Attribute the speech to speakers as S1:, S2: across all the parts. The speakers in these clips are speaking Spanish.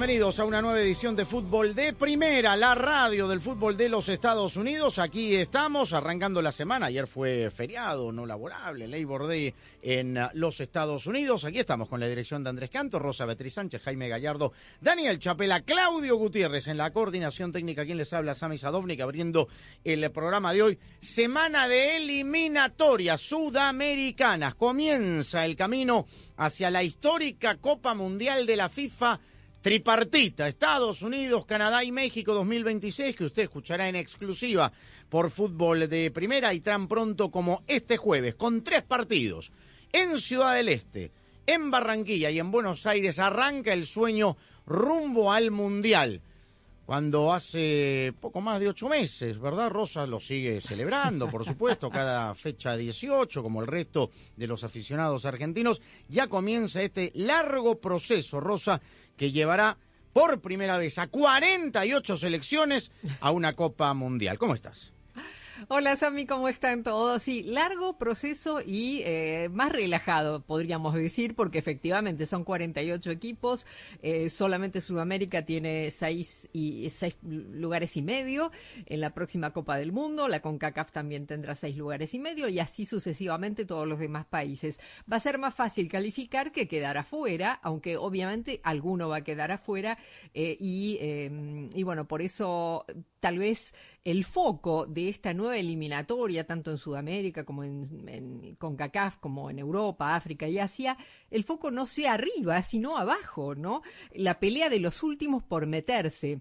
S1: Bienvenidos a una nueva edición de Fútbol de Primera, la radio del fútbol de los Estados Unidos. Aquí estamos arrancando la semana. Ayer fue feriado, no laborable, Labor Day en los Estados Unidos. Aquí estamos con la dirección de Andrés Canto, Rosa Beatriz Sánchez, Jaime Gallardo, Daniel Chapela, Claudio Gutiérrez en la coordinación técnica. Quien les habla, Sami Sadovnik, abriendo el programa de hoy. Semana de eliminatorias sudamericanas. Comienza el camino hacia la histórica Copa Mundial de la FIFA tripartita, Estados Unidos, Canadá y México 2026, que usted escuchará en exclusiva por fútbol de primera y tan pronto como este jueves, con tres partidos. En Ciudad del Este, en Barranquilla y en Buenos Aires arranca el sueño rumbo al Mundial. Cuando hace poco más de ocho meses, ¿verdad? Rosa lo sigue celebrando, por supuesto, cada fecha 18, como el resto de los aficionados argentinos. Ya comienza este largo proceso, Rosa, que llevará por primera vez a 48 selecciones a una Copa Mundial. ¿Cómo estás?
S2: Hola Sami, ¿cómo están todos? Sí, largo proceso y eh, más relajado, podríamos decir, porque efectivamente son 48 equipos, eh, solamente Sudamérica tiene seis, y, seis lugares y medio en la próxima Copa del Mundo, la CONCACAF también tendrá seis lugares y medio y así sucesivamente todos los demás países. Va a ser más fácil calificar que quedar afuera, aunque obviamente alguno va a quedar afuera eh, y, y bueno, por eso tal vez el foco de esta nueva eliminatoria, tanto en Sudamérica como en, en CONCACAF, como en Europa, África y Asia, el foco no sea arriba, sino abajo, ¿no? La pelea de los últimos por meterse.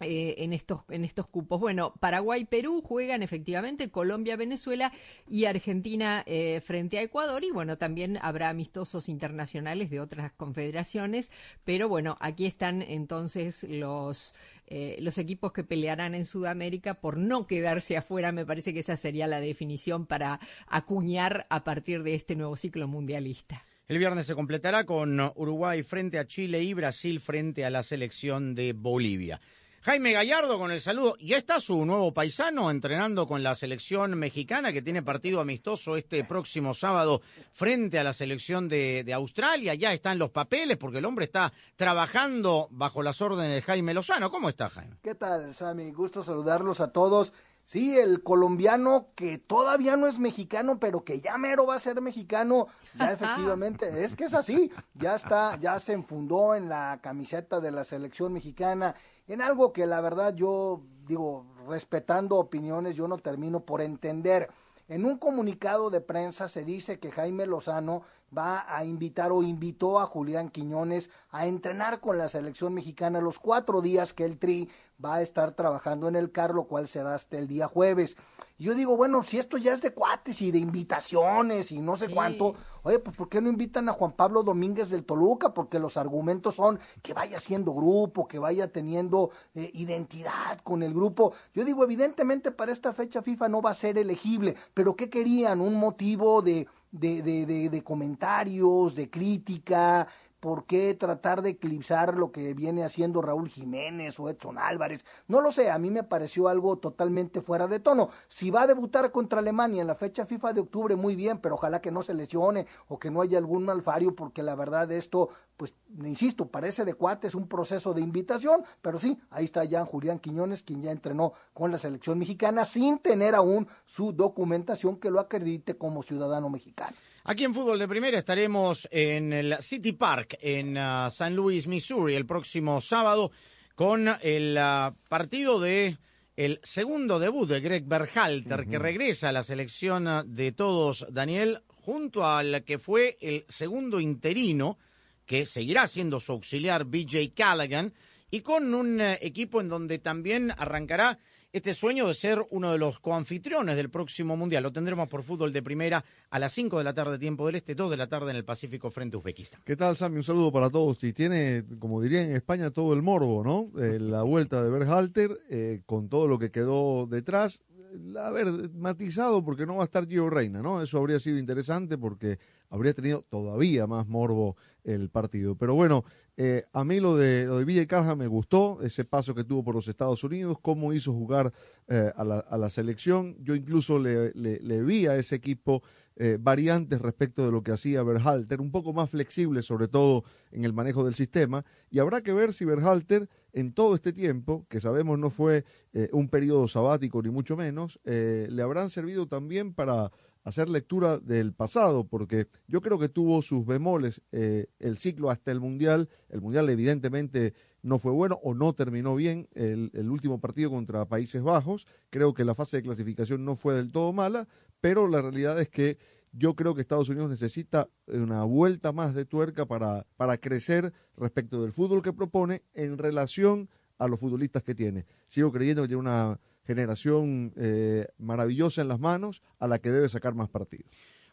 S2: Eh, en estos en estos cupos. Bueno, Paraguay, Perú juegan efectivamente, Colombia, Venezuela y Argentina eh, frente a Ecuador y bueno, también habrá amistosos internacionales de otras confederaciones, pero bueno, aquí están entonces los eh, los equipos que pelearán en Sudamérica por no quedarse afuera, me parece que esa sería la definición para acuñar a partir de este nuevo ciclo mundialista.
S1: El viernes se completará con Uruguay frente a Chile y Brasil frente a la selección de Bolivia. Jaime Gallardo con el saludo. Ya está su nuevo paisano entrenando con la selección mexicana que tiene partido amistoso este próximo sábado frente a la selección de, de, Australia. Ya están los papeles porque el hombre está trabajando bajo las órdenes de Jaime Lozano. ¿Cómo está Jaime?
S3: ¿Qué tal, Sammy? Gusto saludarlos a todos. Sí, el colombiano que todavía no es mexicano, pero que ya mero va a ser mexicano, ya efectivamente, es que es así, ya está, ya se enfundó en la camiseta de la selección mexicana, en algo que la verdad yo digo, respetando opiniones, yo no termino por entender. En un comunicado de prensa se dice que Jaime Lozano va a invitar o invitó a Julián Quiñones a entrenar con la selección mexicana los cuatro días que el Tri va a estar trabajando en el CAR, lo cual será hasta el día jueves. Y yo digo, bueno, si esto ya es de cuates y de invitaciones y no sé sí. cuánto, oye, pues ¿por qué no invitan a Juan Pablo Domínguez del Toluca? Porque los argumentos son que vaya siendo grupo, que vaya teniendo eh, identidad con el grupo. Yo digo, evidentemente para esta fecha FIFA no va a ser elegible, pero ¿qué querían? Un motivo de, de, de, de, de comentarios, de crítica, ¿Por qué tratar de eclipsar lo que viene haciendo Raúl Jiménez o Edson Álvarez? No lo sé, a mí me pareció algo totalmente fuera de tono. Si va a debutar contra Alemania en la fecha FIFA de octubre, muy bien, pero ojalá que no se lesione o que no haya algún malfario, porque la verdad esto, pues, insisto, parece de cuate, es un proceso de invitación, pero sí, ahí está ya Julián Quiñones, quien ya entrenó con la selección mexicana sin tener aún su documentación que lo acredite como ciudadano mexicano.
S1: Aquí en Fútbol de Primera estaremos en el City Park en uh, San Luis, Missouri, el próximo sábado con el uh, partido de el segundo debut de Greg Berhalter, que regresa a la selección de todos, Daniel, junto al que fue el segundo interino, que seguirá siendo su auxiliar, BJ Callaghan, y con un eh, equipo en donde también arrancará este sueño de ser uno de los coanfitriones del próximo Mundial. Lo tendremos por fútbol de primera a las 5 de la tarde, tiempo del Este, 2 de la tarde en el Pacífico frente a Uzbekistán.
S4: ¿Qué tal, Sammy? Un saludo para todos. Y tiene, como diría en España, todo el morbo, ¿no? Eh, la vuelta de Berhalter, eh, con todo lo que quedó detrás. A ver, matizado porque no va a estar Gio Reina, ¿no? Eso habría sido interesante porque habría tenido todavía más morbo el partido. Pero bueno, eh, a mí lo de, lo de Villa Caja me gustó, ese paso que tuvo por los Estados Unidos, cómo hizo jugar eh, a, la, a, la, selección. Yo incluso le, le, le vi a ese equipo eh, variantes respecto de lo que hacía Berhalter, un poco más flexible, sobre todo en el manejo del sistema. Y habrá que ver si Berhalter, en todo este tiempo, que sabemos no fue eh, un periodo sabático ni mucho menos, eh, le habrán servido también para hacer lectura del pasado, porque yo creo que tuvo sus bemoles eh, el ciclo hasta el Mundial. El Mundial evidentemente no fue bueno o no terminó bien el, el, último partido contra Países Bajos. Creo que la fase de clasificación no fue del todo mala, pero la realidad es que yo creo que Estados Unidos necesita una vuelta más de tuerca para, para crecer respecto del fútbol que propone en relación a los futbolistas que tiene. Sigo creyendo que tiene una generación eh, maravillosa en las manos a la que debe sacar más partido.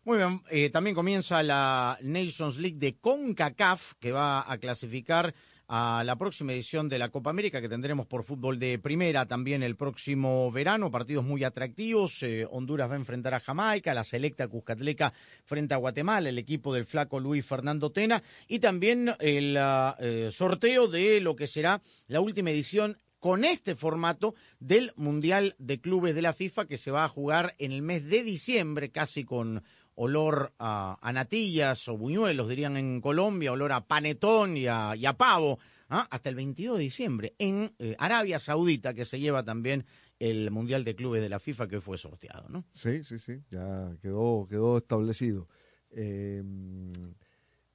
S1: Muy bien, eh, también comienza la Nations League de CONCACAF, que va a clasificar a la próxima edición de la Copa América que tendremos por fútbol de primera también el próximo verano, partidos muy atractivos. Eh, Honduras va a enfrentar a Jamaica, la selecta Cuscatleca frente a Guatemala, el equipo del flaco Luis Fernando Tena y también el sorteo de lo que será la última edición con este formato del Mundial de Clubes de la FIFA que se va a jugar en el mes de diciembre, casi con olor a, a natillas o buñuelos, dirían en Colombia, olor a panetón y a, pavo, ¿ah? hasta el 22 de diciembre en eh, Arabia Saudita, que se lleva también el Mundial de Clubes de la FIFA que fue sorteado, ¿no?
S4: Sí, sí, sí, ya quedó, quedó establecido. Eh,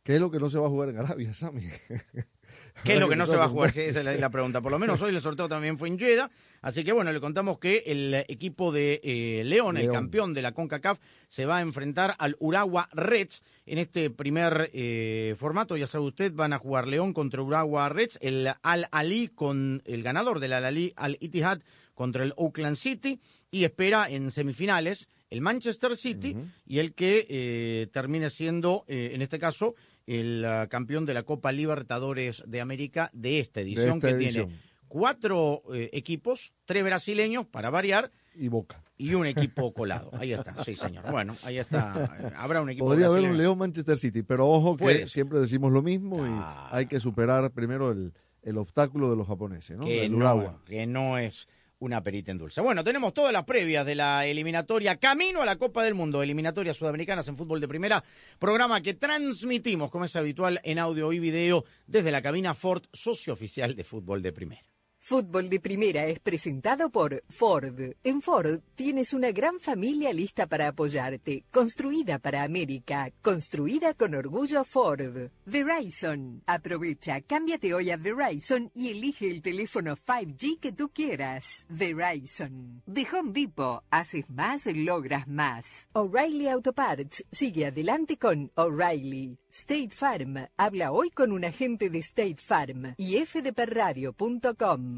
S4: ¿Qué es lo que no se va a jugar en Arabia, Sammy?
S1: ¿Qué es lo que no se va a jugar? Sí, esa es la, pregunta. Por lo menos hoy el sorteo también fue en Jeddah. Así que bueno, le contamos que el equipo de eh, León, León, el campeón de la CONCACAF, se va a enfrentar al Urawa Reds en este primer eh, formato. Ya sabe usted, van a jugar León contra Urawa Reds, el Al Ali con el ganador del Al Ali Al Ittihad contra el Oakland City y espera en semifinales el Manchester City uh -huh. y el que eh, termine siendo, eh, en este caso, el uh, campeón de la Copa Libertadores de América de esta edición,
S4: de esta
S1: que
S4: edición.
S1: tiene cuatro eh, equipos, tres brasileños para variar.
S4: Y Boca.
S1: Y un equipo colado. Ahí está, sí, señor. Bueno, ahí está. Habrá un equipo
S4: Podría haber un León Manchester City, pero ojo que siempre decimos lo mismo y
S1: Ah.
S4: hay que superar primero el, el obstáculo de los japoneses, ¿no?
S1: que,
S4: El
S1: no, que no es una perita en dulce. Bueno, tenemos todas las previas de la eliminatoria Camino a la Copa del Mundo, eliminatorias sudamericanas en fútbol de primera, programa que transmitimos, como es habitual, en audio y video desde la cabina Ford, socio oficial de fútbol de primera.
S5: Fútbol de Primera es presentado por Ford. En Ford tienes una gran familia lista para apoyarte, construida para América, construida con orgullo Ford. Verizon. Aprovecha, cámbiate hoy a Verizon y elige el teléfono 5G que tú quieras. Verizon. De Home Depot, haces más, logras más. O'Reilly Auto Parts sigue adelante con O'Reilly. State Farm. Habla hoy con un agente de State Farm y fdpradio.com.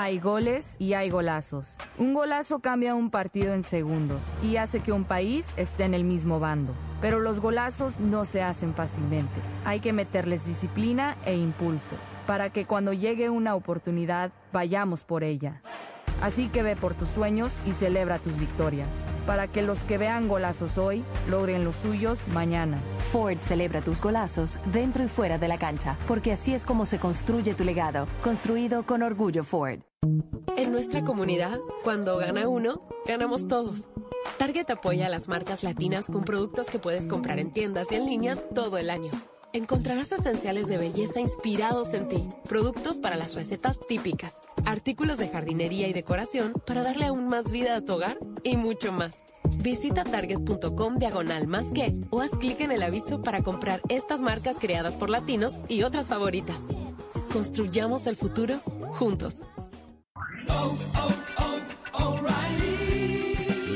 S6: Hay goles y hay golazos. Un golazo cambia un partido en segundos y hace que un país esté en el mismo bando. Pero los golazos no se hacen fácilmente. Hay que meterles disciplina e impulso para que cuando llegue una oportunidad vayamos por ella. Así que ve por tus sueños y celebra tus victorias, para que los que vean golazos hoy logren los suyos mañana.
S7: Ford celebra tus golazos dentro y fuera de la cancha, porque así es como se construye tu legado, construido con orgullo Ford.
S8: En nuestra comunidad, cuando gana uno, ganamos todos. Target apoya a las marcas latinas con productos que puedes comprar en tiendas y en línea todo el año. Encontrarás esenciales de belleza inspirados en ti, productos para las recetas típicas, artículos de jardinería y decoración para darle aún más vida a tu hogar y mucho más. Visita target.com diagonal más que o haz clic en el aviso para comprar estas marcas creadas por latinos y otras favoritas. Construyamos el futuro juntos.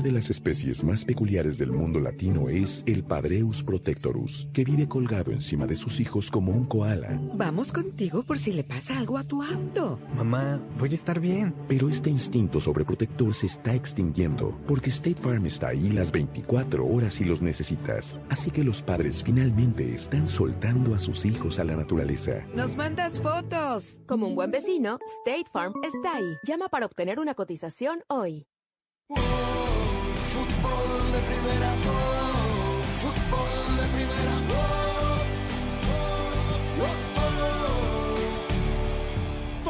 S9: Una de las especies más peculiares del mundo latino es el Padreus protectorus, que vive colgado encima de sus hijos como un koala.
S10: Vamos contigo por si le pasa algo a tu auto.
S11: Mamá, voy a estar bien.
S9: Pero este instinto sobreprotector se está extinguiendo, porque State Farm está ahí las 24 horas si los necesitas. Así que los padres finalmente están soltando a sus hijos a la naturaleza.
S10: ¡Nos mandas fotos!
S12: Como un buen vecino, State Farm está ahí. Llama para obtener una cotización hoy.
S13: De primera, oh,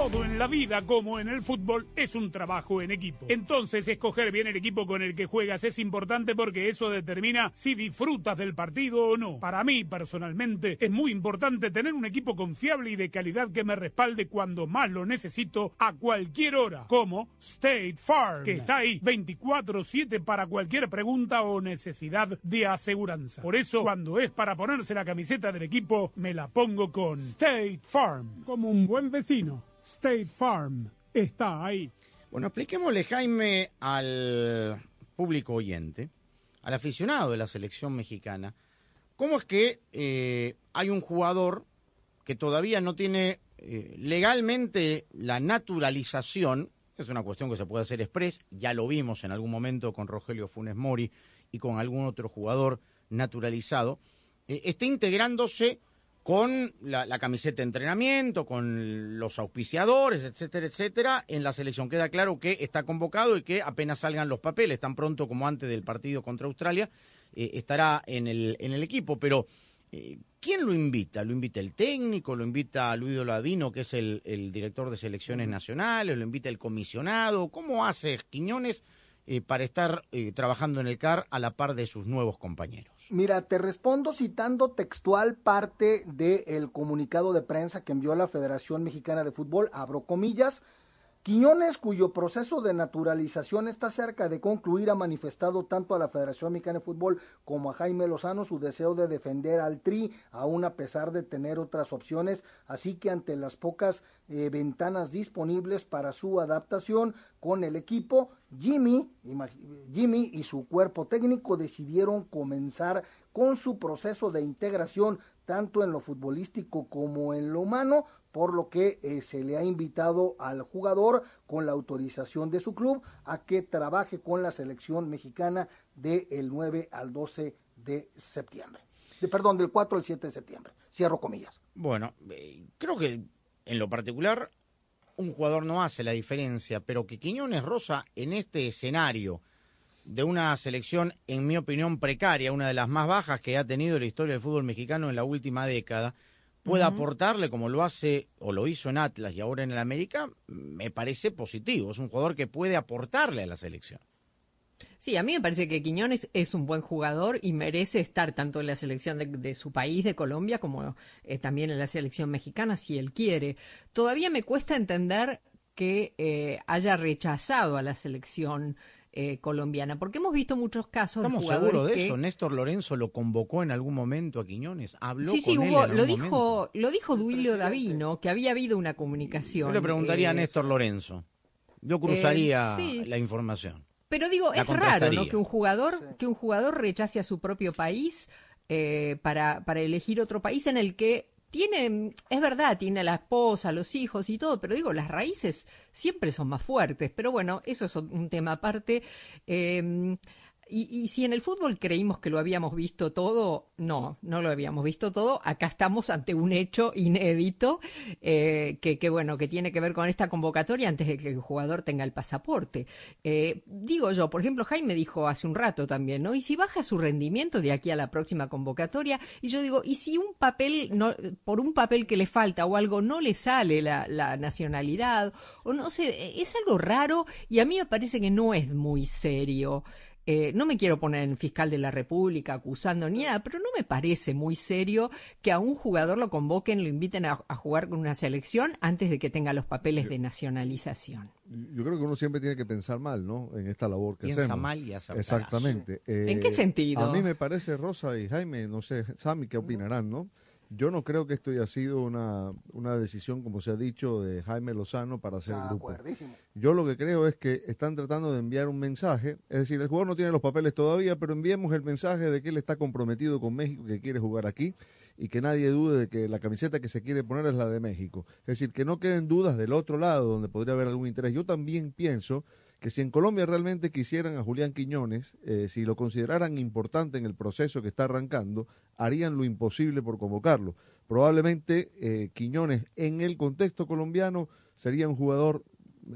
S14: Todo en la vida, como en el fútbol, es un trabajo en equipo. Entonces, escoger bien el equipo con el que juegas es importante porque eso determina si disfrutas del partido o no. Para mí, personalmente, es muy importante tener un equipo confiable y de calidad que me respalde cuando más lo necesito a cualquier hora, como State Farm, que está ahí 24/7 para cualquier pregunta o necesidad de aseguranza. Por eso, cuando es para ponerse la camiseta del equipo, me la pongo con State Farm, como un buen vecino. State Farm está ahí.
S1: Bueno, expliquémosle, Jaime, al público oyente, al aficionado de la selección mexicana, cómo es que eh, hay un jugador que todavía no tiene eh, legalmente la naturalización, es una cuestión que se puede hacer express, ya lo vimos en algún momento con Rogelio Funes Mori y con algún otro jugador naturalizado, eh, está integrándose con la, la, camiseta de entrenamiento, con los auspiciadores, etcétera, etcétera, en la selección. Queda claro que está convocado y que apenas salgan los papeles, tan pronto como antes del partido contra Australia, eh, estará en el, en el equipo. Pero, eh, ¿quién lo invita? ¿Lo invita el técnico? ¿Lo invita Luis Ladino, que es el, el, director de selecciones nacionales? ¿Lo invita el comisionado? ¿Cómo hace Quiñones eh, para estar trabajando en el CAR a la par de sus nuevos compañeros?
S3: Mira, te respondo citando textual parte del comunicado de prensa que envió la Federación Mexicana de Fútbol, abro comillas. Quiñones, cuyo proceso de naturalización está cerca de concluir, ha manifestado tanto a la Federación Mexicana de Fútbol como a Jaime Lozano su deseo de defender al Tri, aún a pesar de tener otras opciones. Así que ante las pocas eh, ventanas disponibles para su adaptación con el equipo, Jimmy, Jimmy y su cuerpo técnico decidieron comenzar con su proceso de integración tanto en lo futbolístico como en lo humano, por lo que eh, se le ha invitado al jugador con la autorización de su club a que trabaje con la selección mexicana del 9 al 12 de septiembre. De, perdón, del 4 al 7 de septiembre. Cierro comillas.
S1: Bueno, eh, creo que en lo particular un jugador no hace la diferencia, pero que Quiñones Rosa en este escenario de una selección, en mi opinión, precaria, una de las más bajas que ha tenido la historia del fútbol mexicano en la última década, pueda aportarle como lo hace o lo hizo en Atlas y ahora en el América, me parece positivo. Es un jugador que puede aportarle a la selección.
S2: Sí, a mí me parece que Quiñones es un buen jugador y merece estar tanto en la selección de, su país, de Colombia, como eh, también en la selección mexicana, si él quiere. Todavía me cuesta entender que eh, haya rechazado a la selección eh, colombiana, porque hemos visto muchos casos
S1: Estamos
S2: de
S1: seguros de eso. Néstor Lorenzo lo convocó en algún momento a Quiñones, habló
S2: sí, sí,
S1: con
S2: hubo,
S1: él en
S2: lo dijo,
S1: momento.
S2: lo dijo Duilio Davino, que había habido una comunicación.
S1: Yo le preguntaría a
S2: eh,
S1: Néstor Lorenzo. Yo cruzaría
S2: sí.
S1: la información.
S2: Pero digo,
S1: La
S2: es raro, ¿no? Que un jugador, que un jugador rechace a su propio país eh, para, para elegir otro país en el que tiene, es verdad, tiene a la esposa, los hijos y todo, pero digo, las raíces siempre son más fuertes. Pero bueno, eso es un tema aparte. Eh, y, y si en el fútbol creímos que lo habíamos visto todo, no, no lo habíamos visto todo. Acá estamos ante un hecho inédito eh, que, que, bueno, que tiene que ver con esta convocatoria antes de que el jugador tenga el pasaporte. Eh, digo yo, por ejemplo, Jaime dijo hace un rato también, ¿no? Y si baja su rendimiento de aquí a la próxima convocatoria, y yo digo, y si un papel, no, por un papel que le falta o algo no le sale la, la nacionalidad, o no sé, es algo raro y a mí me parece que no es muy serio. Eh, no me quiero poner en fiscal de la República acusando ni nada, pero no me parece muy serio que a un jugador lo convoquen, lo inviten a, a jugar con una selección antes de que tenga los papeles de nacionalización.
S4: Yo creo que uno siempre tiene que pensar mal, ¿no? En esta labor que
S1: Piensa
S4: hacemos.
S1: mal y acertarás.
S4: Exactamente.
S2: ¿En
S4: Eh,
S2: qué sentido?
S4: A mí me parece, Rosa y Jaime, no sé, Sammy, ¿qué opinarán, no? Yo no creo que esto haya sido una, una decisión, como se ha dicho, de Jaime Lozano para hacer el grupo. Yo lo que creo es que están tratando de enviar un mensaje, es decir, el jugador no tiene los papeles todavía, pero enviemos el mensaje de que él está comprometido con México, que quiere jugar aquí y que nadie dude de que la camiseta que se quiere poner es la de México. Es decir, que no queden dudas del otro lado donde podría haber algún interés. Yo también pienso que si en Colombia realmente quisieran a Julián Quiñones, eh, si lo consideraran importante en el proceso que está arrancando, harían lo imposible por convocarlo. Probablemente eh, Quiñones en el contexto colombiano sería un jugador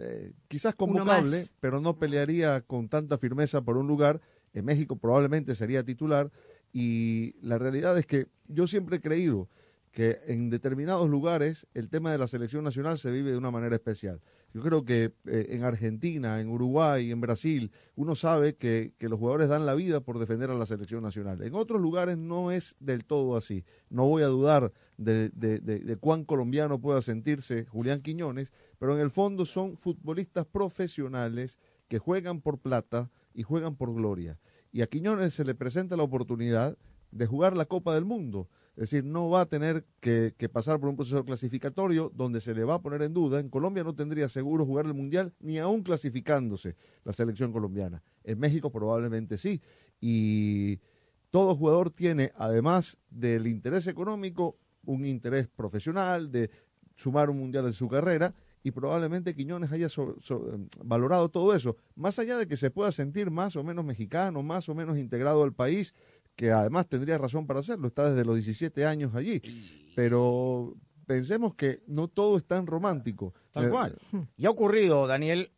S4: eh, quizás convocable, pero no pelearía con tanta firmeza por un lugar. En México probablemente sería titular y la realidad es que yo siempre he creído que en determinados lugares el tema de la selección nacional se vive de una manera especial. Yo creo que eh, en Argentina, en Uruguay, en Brasil, uno sabe que, que los jugadores dan la vida por defender a la selección nacional. En otros lugares no es del todo así. No voy a dudar de, de- de- de cuán colombiano pueda sentirse Julián Quiñones, pero en el fondo son futbolistas profesionales que juegan por plata y juegan por gloria. Y a Quiñones se le presenta la oportunidad de jugar la Copa del Mundo. Es decir, no va a tener que, pasar por un proceso clasificatorio donde se le va a poner en duda. En Colombia no tendría seguro jugar el Mundial ni aún clasificándose la selección colombiana. En México probablemente sí. Y todo jugador tiene, además del interés económico, un interés profesional de sumar un Mundial en su carrera y probablemente Quiñones haya so- eh, valorado todo eso, más allá de que se pueda sentir más o menos mexicano, más o menos integrado al país, que además tendría razón para hacerlo, está desde los 17 años allí, pero pensemos que no todo es tan romántico.
S1: Tal
S4: Eh,
S1: cual. Y ha ocurrido, Daniel,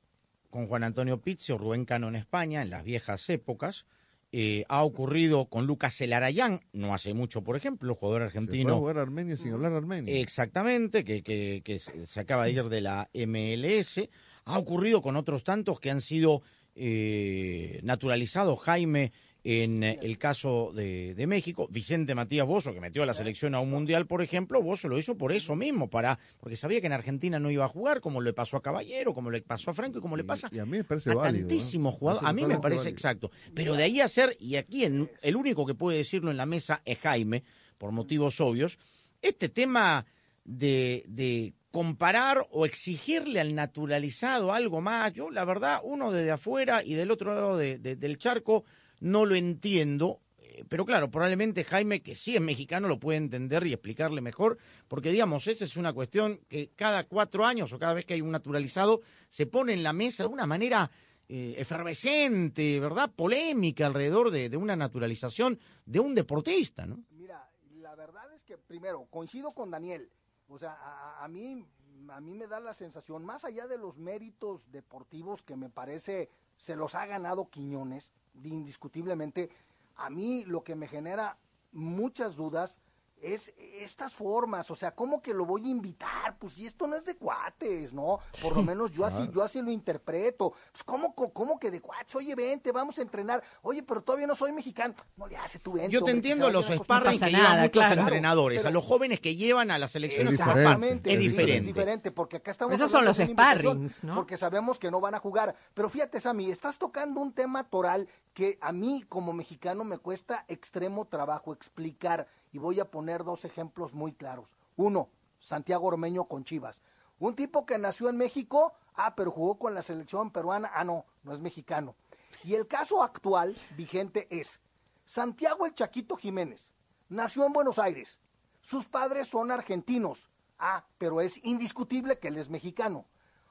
S1: con Juan Antonio Pizzi o Rubén Cano en España, en las viejas épocas. Eh, ha ocurrido con Lucas Elarayán, no hace mucho, por ejemplo, jugador
S4: Se
S1: argentino.
S4: jugar a Armenia sin hablar armenio.
S1: Exactamente, que, que, que se se acaba de ir de la MLS. Ha ocurrido con otros tantos que han sido eh, naturalizados. Jaime En eh, el caso de, de México, Vicente Matías Bozo, que metió a la selección a un mundial, por ejemplo, Bozo lo hizo por eso mismo, para porque sabía que en Argentina no iba a jugar, como le pasó a Caballero, como le pasó a Franco y como le pasa
S4: Y a mí me parece
S1: a
S4: válido. ¿no?
S1: tantísimos jugadores. A mí me parece
S4: válido.
S1: exacto. Pero de ahí a ser, y aquí en- el único que puede decirlo en la mesa es Jaime, por motivos obvios, este tema de, de comparar o exigirle al naturalizado algo más, yo la verdad, uno desde afuera y del otro lado de- de- del charco, no lo entiendo. eh, Pero claro, probablemente Jaime, que sí es mexicano, lo puede entender y explicarle mejor, porque digamos, esa es una cuestión que cada cuatro años o cada vez que hay un naturalizado, se pone en la mesa de una manera eh, efervescente, ¿verdad? Polémica alrededor de, una naturalización de un deportista, ¿no?
S3: Mira, la verdad es que primero coincido con Daniel. O sea, a, a mí a mí me da la sensación más allá de los méritos deportivos que me parece se los ha ganado Quiñones indiscutiblemente. A mí lo que me genera muchas dudas es estas formas, o sea, ¿cómo que lo voy a invitar? Pues si esto no es de cuates, ¿no? Por lo menos yo así, yo así lo interpreto. Pues ¿cómo, co- cómo que de cuates? Oye, vente, vamos a entrenar. Oye, pero todavía no soy mexicano. No le hace tu vente.
S1: Yo te
S3: hombre,
S1: entiendo los sparring que llevan muchos
S3: claro.
S1: entrenadores,
S3: Pero-
S1: a los jóvenes que llevan a las selecciones
S3: Exactamente,
S1: es diferente.
S3: Es diferente, porque acá estamos
S2: Esos son los sparrings, ¿no?
S3: Porque sabemos que no van a jugar. Pero fíjate, Sammy, estás tocando un tema toral que a mí como mexicano me cuesta extremo trabajo explicar. Y voy a poner dos ejemplos muy claros. Uno, Santiago Ormeño con Chivas. Un tipo que nació en México, ah, pero jugó con la selección peruana, ah, no, no es mexicano. Y el caso actual vigente es Santiago el Chaquito Jiménez. Nació en Buenos Aires. Sus padres son argentinos. Ah, pero es indiscutible que él es mexicano.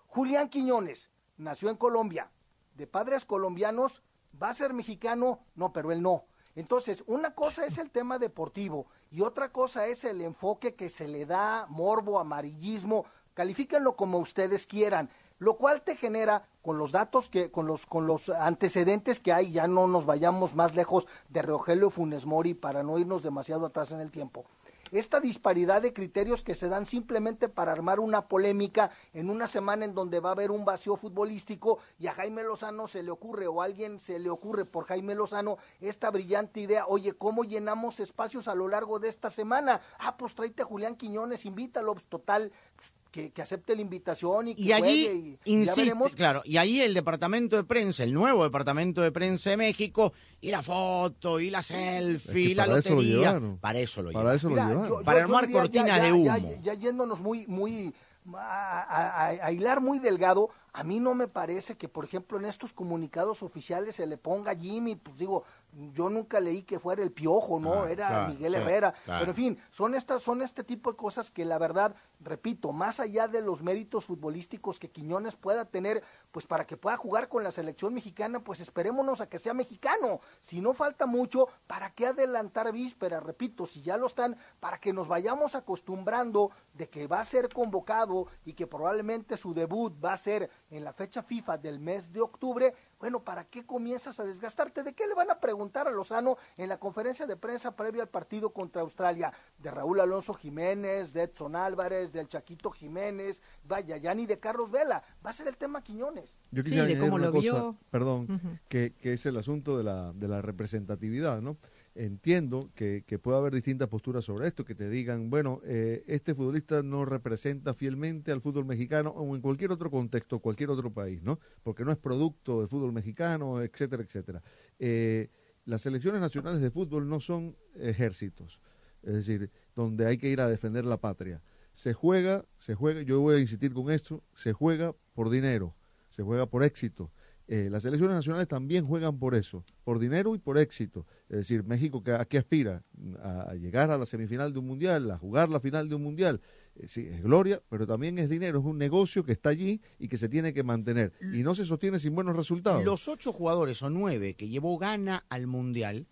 S3: Julián Quiñones nació en Colombia. De padres colombianos, ¿va a ser mexicano? No, pero él no. Entonces, una cosa es el tema deportivo y otra cosa es el enfoque que se le da, morbo, amarillismo, califíquenlo como ustedes quieran, lo cual te genera con los datos que con los con los antecedentes que hay, ya no nos vayamos más lejos de Rogelio Funes Mori para no irnos demasiado atrás en el tiempo esta disparidad de criterios que se dan simplemente para armar una polémica en una semana en donde va a haber un vacío futbolístico y a Jaime Lozano se le ocurre o a alguien se le ocurre por Jaime Lozano esta brillante idea, oye, ¿cómo llenamos espacios a lo largo de esta semana? Ah, pues tráete a Julián Quiñones, invítalo, pues, total, pues, que, que acepte la invitación y que
S1: Y allí,
S3: juegue y- y ya
S1: insiste,
S3: veremos.
S1: claro, y ahí el departamento de prensa, el nuevo departamento de prensa de México, y la foto, y la selfie,
S4: Es que
S1: y la
S4: para eso lo
S1: lotería,
S4: llevaron.
S1: para eso lo
S4: Para eso lo
S3: Mira, yo-
S1: Para
S3: yo
S1: armar cortinas
S3: ya-
S1: de
S3: ya-
S1: humo.
S3: Ya, ya yéndonos muy, muy a, a- a- a hilar muy delgado, a mí no me parece que, por ejemplo, en estos comunicados oficiales se le ponga Jimmy, pues digo, yo nunca leí que fuera el piojo, ¿no?
S1: Ah,
S3: Era
S1: claro,
S3: Miguel
S1: sí,
S3: Herrera.
S1: claro.
S3: Pero en fin, son estas, son este tipo de cosas que la verdad, repito, más allá de los méritos futbolísticos que Quiñones pueda tener, pues para que pueda jugar con la selección mexicana, pues esperémonos a que sea mexicano. Si no falta mucho, ¿para qué adelantar vísperas? Repito, si ya lo están, para que nos vayamos acostumbrando de que va a ser convocado y que probablemente su debut va a ser en la fecha FIFA del mes de octubre, bueno, ¿para qué comienzas a desgastarte? ¿De qué le van a preguntar a Lozano en la conferencia de prensa previa al partido contra Australia? De Raúl Alonso Jiménez, de Edson Álvarez, del Chaquito Jiménez, vaya, ya ni de Carlos Vela. Va a ser el tema Quiñones.
S4: Yo
S2: Sí,
S4: quisiera
S2: de
S4: añadir
S2: cómo
S4: una
S2: lo
S4: cosa,
S2: vio.
S4: perdón, que, que es el asunto de la, de la representatividad, ¿no? Entiendo que, que puede haber distintas posturas sobre esto, que te digan, bueno, eh, este futbolista no representa fielmente al fútbol mexicano o en cualquier otro contexto, cualquier otro país, ¿no? Porque no es producto del fútbol mexicano, etcétera, etcétera. Eh, las selecciones nacionales de fútbol no son ejércitos, es decir, donde hay que ir a defender la patria. Se juega, se juega, yo voy a insistir con esto, se juega por dinero, se juega por éxito. Eh, las selecciones nacionales también juegan por eso, por dinero y por éxito. Es decir, México, ¿a qué aspira? A, a llegar a la semifinal de un mundial, a jugar la final de un mundial. Eh, sí, es gloria, pero también es dinero, es un negocio que está allí y que se tiene que mantener. Y no se sostiene sin buenos resultados.
S1: Los ocho jugadores o nueve que llevó Ghana al Mundial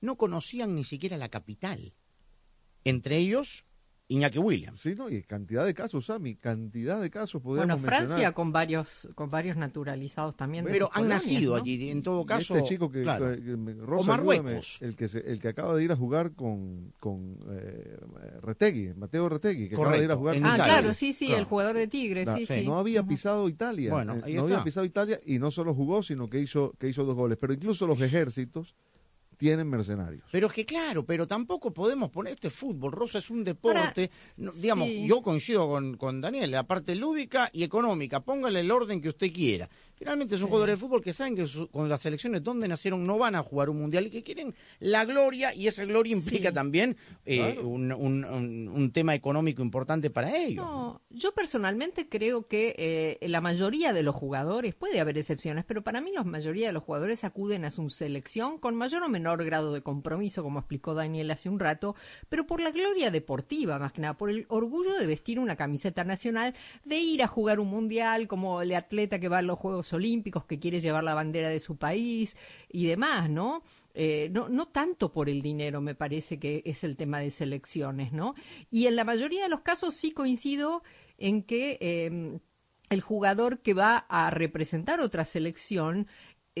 S1: no conocían ni siquiera la capital. Entre ellos, Iñaki Williams.
S4: Sí, ¿no? Y cantidad de casos, Sammy, cantidad de casos
S2: Bueno,
S4: podemos
S2: Francia
S4: mencionar.
S2: con varios con varios naturalizados también. de
S1: Pero han
S2: colonias,
S1: nacido
S2: ¿no?
S1: allí, en todo
S4: Y
S1: caso.
S4: este chico que,
S1: claro.
S4: que-
S1: o
S4: ayúdame,
S1: Marruecos.
S4: el que se- el que acaba de ir a jugar con con eh, Retegui, Mateo Retegui, que acaba de ir a jugar
S1: en
S4: con
S2: Ah,
S1: Italia.
S2: claro, sí, sí,
S1: Claro.
S2: el jugador de Tigre,
S4: Na-
S2: sí,
S1: sí.
S4: No había pisado Italia,
S1: Bueno,
S4: eh,
S1: ahí
S4: no había pisado Italia y no solo jugó, sino que hizo que hizo dos goles. Pero incluso los ejércitos tienen mercenarios.
S1: Pero es que claro, pero tampoco podemos poner este fútbol, Rosa, es un deporte, no, digamos,
S2: sí.
S1: yo coincido con, con Daniel, la parte lúdica y económica, póngale el orden que usted quiera. Finalmente son jugadores de fútbol que saben que su- con las selecciones donde nacieron no van a jugar un mundial y que quieren la gloria y esa gloria implica
S2: Sí.
S1: también eh,
S2: Claro.
S1: un, un- un- un tema económico importante para ellos.
S2: No, yo personalmente creo que eh, la mayoría de los jugadores, puede haber excepciones, pero para mí la mayoría de los jugadores acuden a su selección con mayor o menor grado de compromiso, como explicó Daniel hace un rato, pero por la gloria deportiva, más que nada, por el orgullo de vestir una camiseta nacional, de ir a jugar un mundial, como el atleta que va a los Juegos Olímpicos, que quiere llevar la bandera de su país y demás, ¿no? Eh, no, no tanto por el dinero, me parece que es el tema de selecciones, ¿no? Y en la mayoría de los casos sí coincido en que eh, el jugador que va a representar otra selección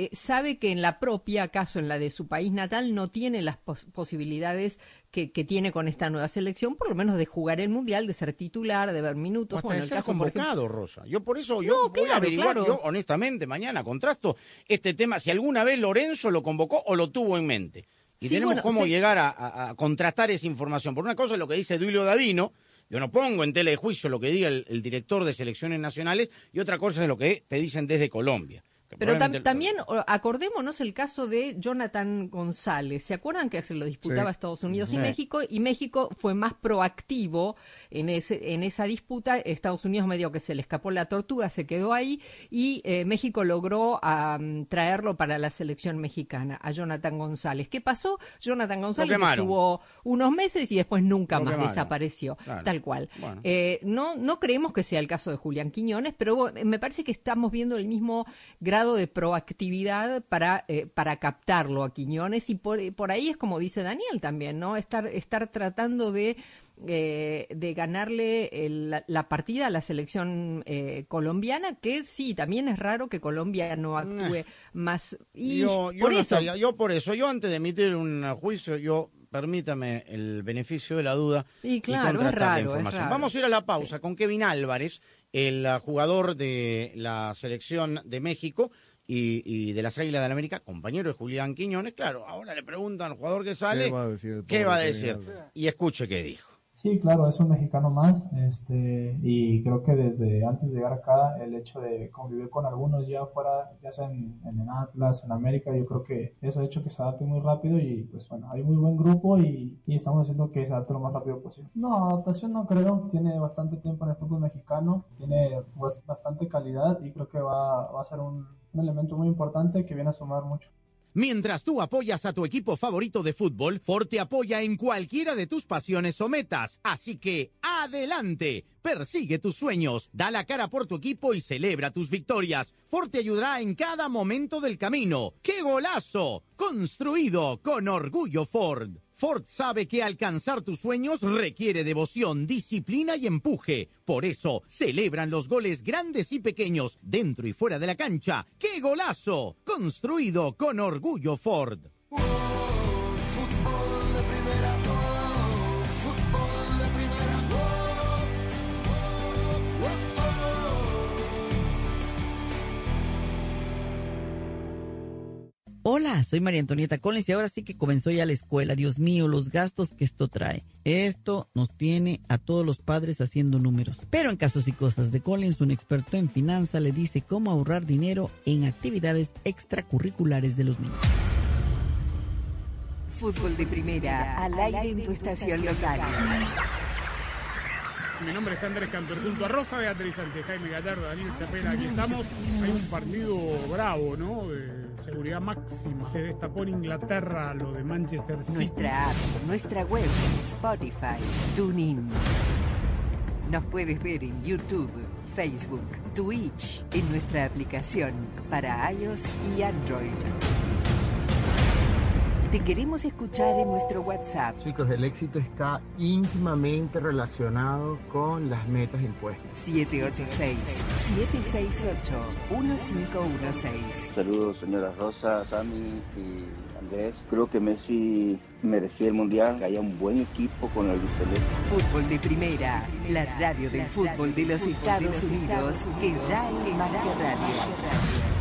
S2: eh, sabe que en la propia, acaso en la de su país natal, no tiene las pos- posibilidades que, que tiene con esta nueva selección, por lo menos de jugar el mundial, de ser titular, de ver minutos.
S1: O hasta
S2: Bueno,
S1: de
S2: el
S1: ser
S2: caso, por ejemplo-
S1: convocado, Rosa. Yo por eso yo
S2: No,
S1: voy a averiguar,
S2: claro.
S1: yo honestamente mañana contrasto este tema, si alguna vez Lorenzo lo convocó o lo tuvo en mente. Y
S2: Sí,
S1: tenemos
S2: bueno,
S1: cómo
S2: sí.
S1: llegar a, a- a contrastar esa información. Por una cosa es lo que dice Duilio Davino, yo no pongo en tela de juicio lo que diga el, el director de selecciones nacionales, y otra cosa es lo que te dicen desde Colombia.
S2: Pero tam- también acordémonos el caso de Jonathan González. ¿Se acuerdan que se lo disputaba
S1: Sí.
S2: Estados Unidos y
S1: Sí.
S2: México? Y México fue más proactivo en, ese, en esa disputa. Estados Unidos medio que se le escapó la tortuga, se quedó ahí y eh, México logró am, traerlo para la selección mexicana, a Jonathan González. ¿Qué pasó? Jonathan González estuvo unos meses y después nunca
S1: Lo
S2: más
S1: quemaron.
S2: desapareció.
S1: Claro.
S2: Tal cual.
S1: Bueno.
S2: Eh, no, no creemos que sea el caso de Julián Quiñones, pero bueno, me parece que estamos viendo el mismo grado de proactividad para, eh, para captarlo a Quiñones y por, por ahí es como dice Daniel también, ¿no? Estar, estar tratando de, eh, de ganarle el- la, la partida a la selección eh, colombiana, que sí, también es raro que Colombia no actúe más. Y
S1: yo, yo
S2: por
S1: no
S2: eso,
S1: estaría- yo por eso, yo antes de emitir un juicio, yo permítame el beneficio de la duda
S2: Y claro, es
S1: la
S2: raro, es
S1: información.
S2: raro.
S1: Vamos a ir a la pausa con Kevin Álvarez, el jugador de la selección de México y, y de las Águilas del América, compañero de Julián Quiñones. Claro, ahora le preguntan al jugador que sale,
S4: ¿Qué va a decir el
S1: ¿qué
S4: pobre
S1: va a decir? Y escuche qué dijo.
S15: Sí, claro, es un mexicano más, este, y creo que desde antes de llegar acá, el hecho de convivir con algunos ya fuera, ya sea en, en Atlas, en América, yo creo que eso ha hecho que se adapte muy rápido y pues bueno, hay muy buen grupo y, y estamos haciendo que se adapte lo más rápido posible. No, adaptación no creo, tiene bastante tiempo en el fútbol mexicano, tiene bas- bastante calidad y creo que va, va a ser un, un elemento muy importante que viene a sumar mucho.
S1: Mientras tú apoyas a tu equipo favorito de fútbol, Ford te apoya en cualquiera de tus pasiones o metas. Así que, adelante, persigue tus sueños, da la cara por tu equipo y celebra tus victorias. Ford te ayudará en cada momento del camino. ¡Qué golazo! Construido con orgullo Ford. Ford sabe que alcanzar tus sueños requiere devoción, disciplina y empuje. Por eso, celebran los goles grandes y pequeños, dentro y fuera de la cancha. ¡Qué golazo! Construido con orgullo Ford.
S16: Hola, soy María Antonieta Collins y ahora sí que comenzó ya la escuela. Dios mío, los gastos que esto trae. Esto nos tiene a todos los padres haciendo números. Pero en casos y cosas de Collins, un experto en finanzas le dice cómo ahorrar dinero en actividades extracurriculares de los niños.
S5: Fútbol de primera, al aire en tu estación local.
S14: Mi nombre es Andrés Cantor, junto a Rosa Beatriz Sánchez, Jaime Gallardo, Daniel Chapela, aquí estamos. Hay un partido bravo, ¿no? De seguridad máxima. Se destapó en Inglaterra lo de Manchester City.
S5: Nuestra app, nuestra web, Spotify, TuneIn. Nos puedes ver en YouTube, Facebook, Twitch, en nuestra aplicación para iOS y Android. Te queremos escuchar en nuestro WhatsApp
S17: Chicos, el éxito está íntimamente relacionado con las metas impuestas.
S5: 786-768-1516.
S18: Saludos, señora Rosa, Sammy y Andrés. Creo que Messi merecía el mundial, que haya un buen equipo con el Celeste.
S5: Fútbol de primera, la radio del fútbol de los Estados Unidos, que ya es más que radio.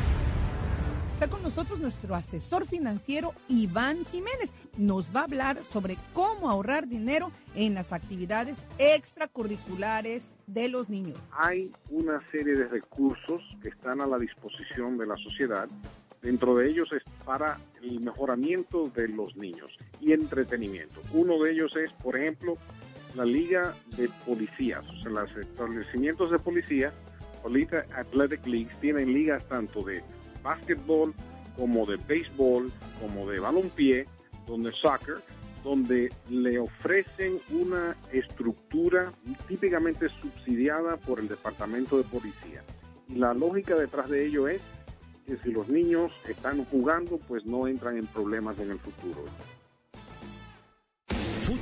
S19: Está con nosotros nuestro asesor financiero Iván Jiménez. Nos va a hablar sobre cómo ahorrar dinero en las actividades extracurriculares de los niños.
S20: Hay una serie de recursos que están a la disposición de la sociedad. Dentro de ellos es para el mejoramiento de los niños y entretenimiento. Uno de ellos es, por ejemplo, la Liga de Policías, o sea, los establecimientos de policía, Polita Athletic Leagues, tienen ligas tanto de básquetbol como de béisbol, como de balompié, donde soccer, donde le ofrecen una estructura típicamente subsidiada por el Departamento de Policía. Y la lógica detrás de ello es que si los niños están jugando, pues no entran en problemas en el futuro.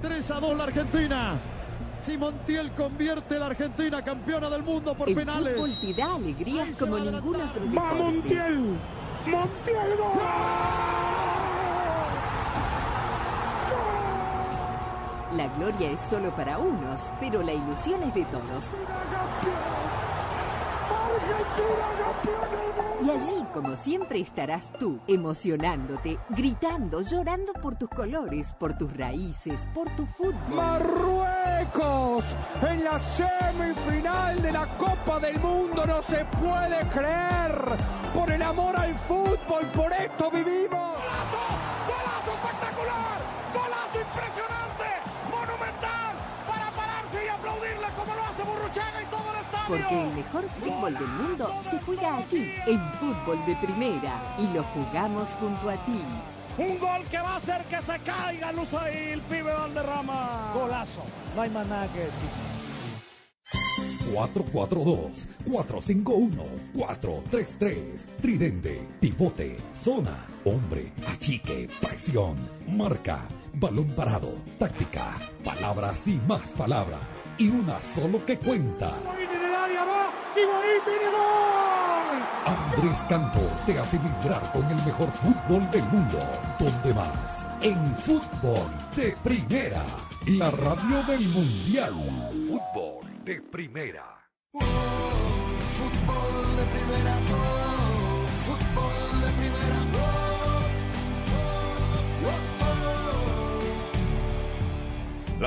S21: 3 a 2 la Argentina. Si Montiel convierte la Argentina campeona del mundo por
S5: el
S21: penales.
S5: fútbol te da alegrías como ningún otro deporte.
S21: ¡Va Montiel!
S5: ¡Montiel La gloria es solo para unos, pero la ilusión es de todos. Y allí, como siempre, estarás tú, emocionándote, gritando, llorando por tus colores, por tus raíces, por tu fútbol.
S22: Marruecos en la semifinal de la Copa del Mundo no se puede creer. Por el amor al fútbol, por esto vivimos.
S5: Porque el mejor fútbol del mundo se juega aquí, en fútbol de primera, y lo jugamos junto a ti.
S23: Un gol que va a hacer que se caiga Luz ahí, el pibe Valderrama.
S22: Golazo, no hay más nada que decir.
S24: 442-451-433. Tridente, pivote, zona, hombre, achique, presión, marca, balón parado, táctica, palabras y más palabras. Y una solo que cuenta.
S23: Área va, Higuaín.
S24: Andrés Cantor te hace vibrar con el mejor fútbol del mundo. ¿Dónde más? En fútbol de primera. La radio del mundial. Fútbol de primera.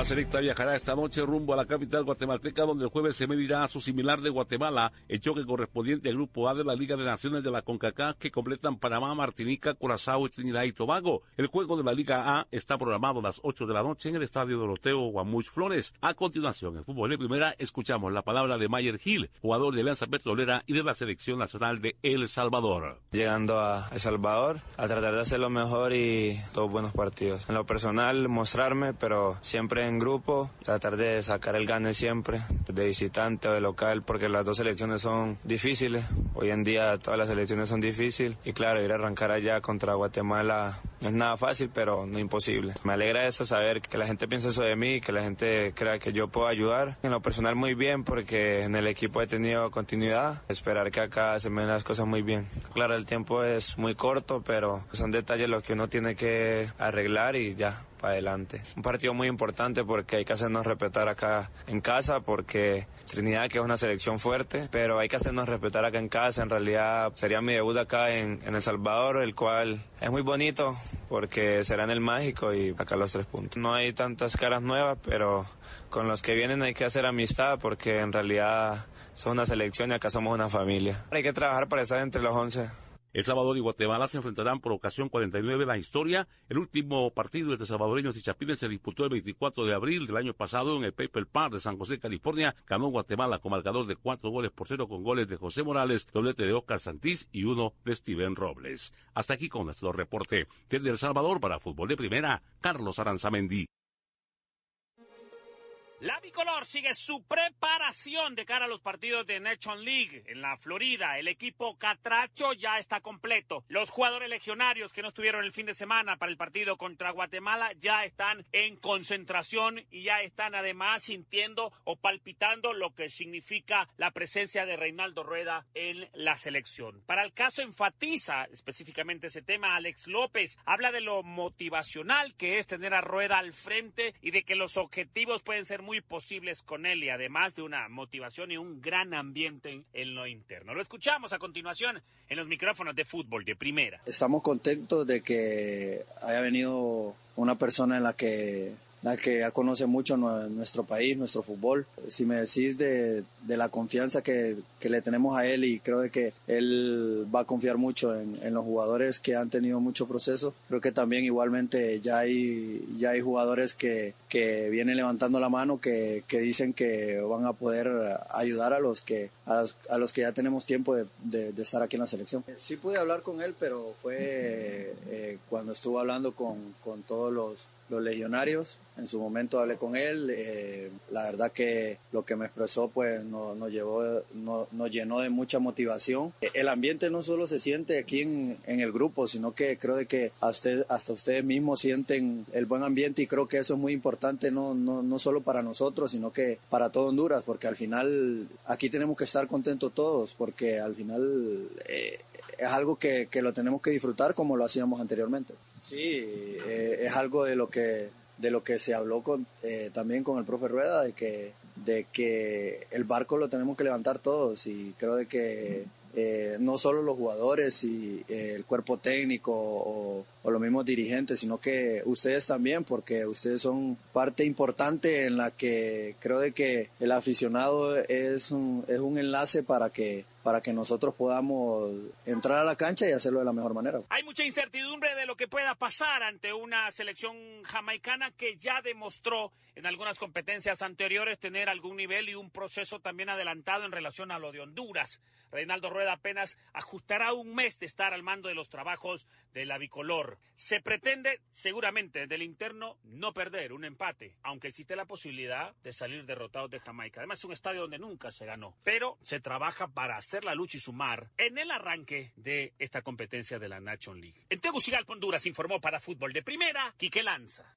S25: La selecta viajará esta noche rumbo a la capital guatemalteca, donde el jueves se medirá a su similar de Guatemala, el choque correspondiente al Grupo A de la Liga de Naciones de la CONCACAF que completan Panamá, Martinica, Curazao y Trinidad y Tobago. El juego de la Liga A está programado a las 8 de la noche en el Estadio Doroteo Guamuch Flores. A continuación, en fútbol de primera, escuchamos la palabra de Mayer Gil, jugador de Alianza Petrolera y de la Selección Nacional de El Salvador.
S26: Llegando a El Salvador, a tratar de hacer lo mejor y todos buenos partidos. En lo personal, mostrarme, pero siempre en grupo, tratar de sacar el gane siempre, de visitante o de local, porque las dos selecciones son difíciles. Hoy en día todas las selecciones son difíciles y claro, ir a arrancar allá contra Guatemala no es nada fácil, pero no imposible. Me alegra eso, saber que la gente piensa eso de mí, que la gente crea que yo puedo ayudar. En lo personal muy bien, porque en el equipo he tenido continuidad. Esperar que acá se me den las cosas muy bien. Claro, el tiempo es muy corto, pero son detalles los que uno tiene que arreglar y ya, adelante. Un partido muy importante porque hay que hacernos respetar acá en casa, porque Trinidad que es una selección fuerte, pero hay que hacernos respetar acá en casa. En realidad sería mi debut acá en, en El Salvador, el cual es muy bonito porque será en el mágico y acá los tres puntos. No hay tantas caras nuevas, pero con los que vienen hay que hacer amistad porque en realidad son una selección y acá somos una familia. Hay que trabajar para estar entre los 11.
S25: El Salvador y Guatemala se enfrentarán por ocasión 49 de la historia. El último partido entre salvadoreños y chapines se disputó el 24 de abril del año pasado en el Paper Park de San José, California. Ganó Guatemala con marcador de cuatro goles por cero con goles de José Morales, doblete de Oscar Santís y uno de Steven Robles. Hasta aquí con nuestro reporte. Desde El Salvador para Fútbol de Primera, Carlos Aranzamendi.
S27: La bicolor sigue su preparación de cara a los partidos de Nation League en la Florida. El equipo Catracho ya está completo. Los jugadores legionarios que no estuvieron el fin de semana para el partido contra Guatemala ya están en concentración y ya están además sintiendo o palpitando lo que significa la presencia de Reinaldo Rueda en la selección. Para el caso enfatiza específicamente ese tema Alex López. Habla de lo motivacional que es tener a Rueda al frente y de que los objetivos pueden ser muy posibles con él y además de una motivación y un gran ambiente en lo interno. Lo escuchamos a continuación en los micrófonos de fútbol de primera.
S28: Estamos contentos de que haya venido una persona en la que la que ya conoce mucho nuestro país, nuestro fútbol. Si me decís de, de la confianza que, que, le tenemos a él y creo de que él va a confiar mucho en, en, los jugadores que han tenido mucho proceso, creo que también igualmente ya hay, ya hay jugadores que, que vienen levantando la mano, que, que dicen que van a poder ayudar a los que, a los, a los que ya tenemos tiempo de, de, de, estar aquí en la selección. Sí pude hablar con él, pero fue eh, cuando estuvo hablando con, con todos los los legionarios. En su momento hablé con él. Eh, la verdad que lo que me expresó pues nos, llevó, nos, llenó de mucha motivación. El ambiente no solo se siente aquí en, el grupo, sino que creo de que hasta ustedes mismos sienten el buen ambiente y creo que eso es muy importante no, no, no solo para nosotros, sino que para todo Honduras, porque al final aquí tenemos que estar contentos todos, porque al final eh, es algo que lo tenemos que disfrutar como lo hacíamos anteriormente. Sí, eh, es algo de lo que de lo que se habló con, eh, también con el profe Rueda, de que, de que el barco lo tenemos que levantar todos y creo de que eh, no solo los jugadores y eh, el cuerpo técnico o, o, los mismos dirigentes, sino que ustedes también, porque ustedes son parte importante en la que creo de que el aficionado es un, es un enlace para que para que nosotros podamos entrar a la cancha y hacerlo de la mejor manera.
S27: Hay mucha incertidumbre de lo que pueda pasar ante una selección jamaicana que ya demostró en algunas competencias anteriores tener algún nivel y un proceso también adelantado en relación a lo de Honduras. Reinaldo Rueda apenas ajustará un mes de estar al mando de los trabajos de la bicolor. Se pretende, seguramente, del interno no perder un empate, aunque existe la posibilidad de salir derrotados de Jamaica. Además, es un estadio donde nunca se ganó, pero se trabaja para la lucha y sumar en el arranque de esta competencia de la Nation League. En Tegucigalpa, Honduras, informó para Fútbol de Primera, Quique Lanza.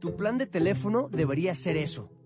S29: Tu plan de teléfono debería ser eso,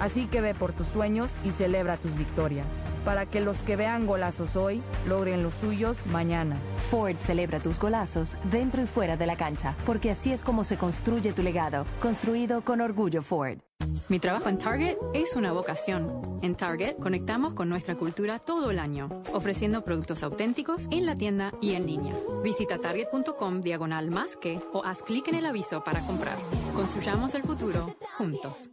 S6: Así que ve por tus sueños y celebra tus victorias, para que los que vean golazos hoy logren los suyos mañana.
S7: Ford celebra tus golazos dentro y fuera de la cancha, porque así es como se construye tu legado, construido con orgullo Ford.
S30: Mi trabajo en Target es una vocación. En Target conectamos con nuestra cultura todo el año, ofreciendo productos auténticos en la tienda y en línea. Visita target.com diagonal más que o haz clic en el aviso para comprar. Construyamos el futuro juntos.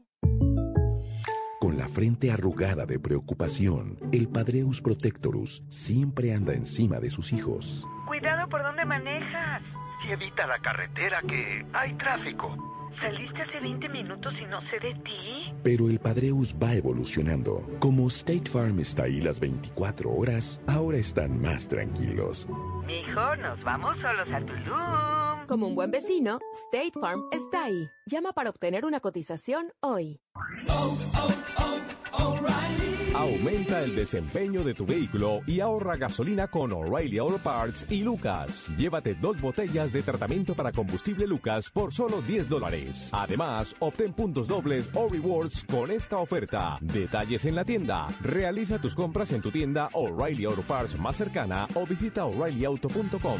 S9: Con la frente arrugada de preocupación, el Padreus Protectorus siempre anda encima de sus hijos.
S10: Cuidado por donde manejas.
S31: Y evita la carretera que hay tráfico.
S10: Saliste hace 20 minutos y no sé de ti.
S9: Pero el Padreus va evolucionando. Como State Farm está ahí las 24 horas, ahora están más tranquilos.
S10: Mijo, nos vamos solos a Tulum.
S8: Como un buen vecino, State Farm está ahí. Llama para obtener una cotización hoy.
S32: Aumenta el desempeño de tu vehículo y ahorra gasolina con O'Reilly Auto Parts y Lucas. Llévate dos botellas de tratamiento para combustible Lucas por solo 10 dólares. Además, obtén puntos dobles o rewards con esta oferta. Detalles en la tienda. Realiza tus compras en tu tienda O'Reilly Auto Parts más cercana o visita o'ReillyAuto.com.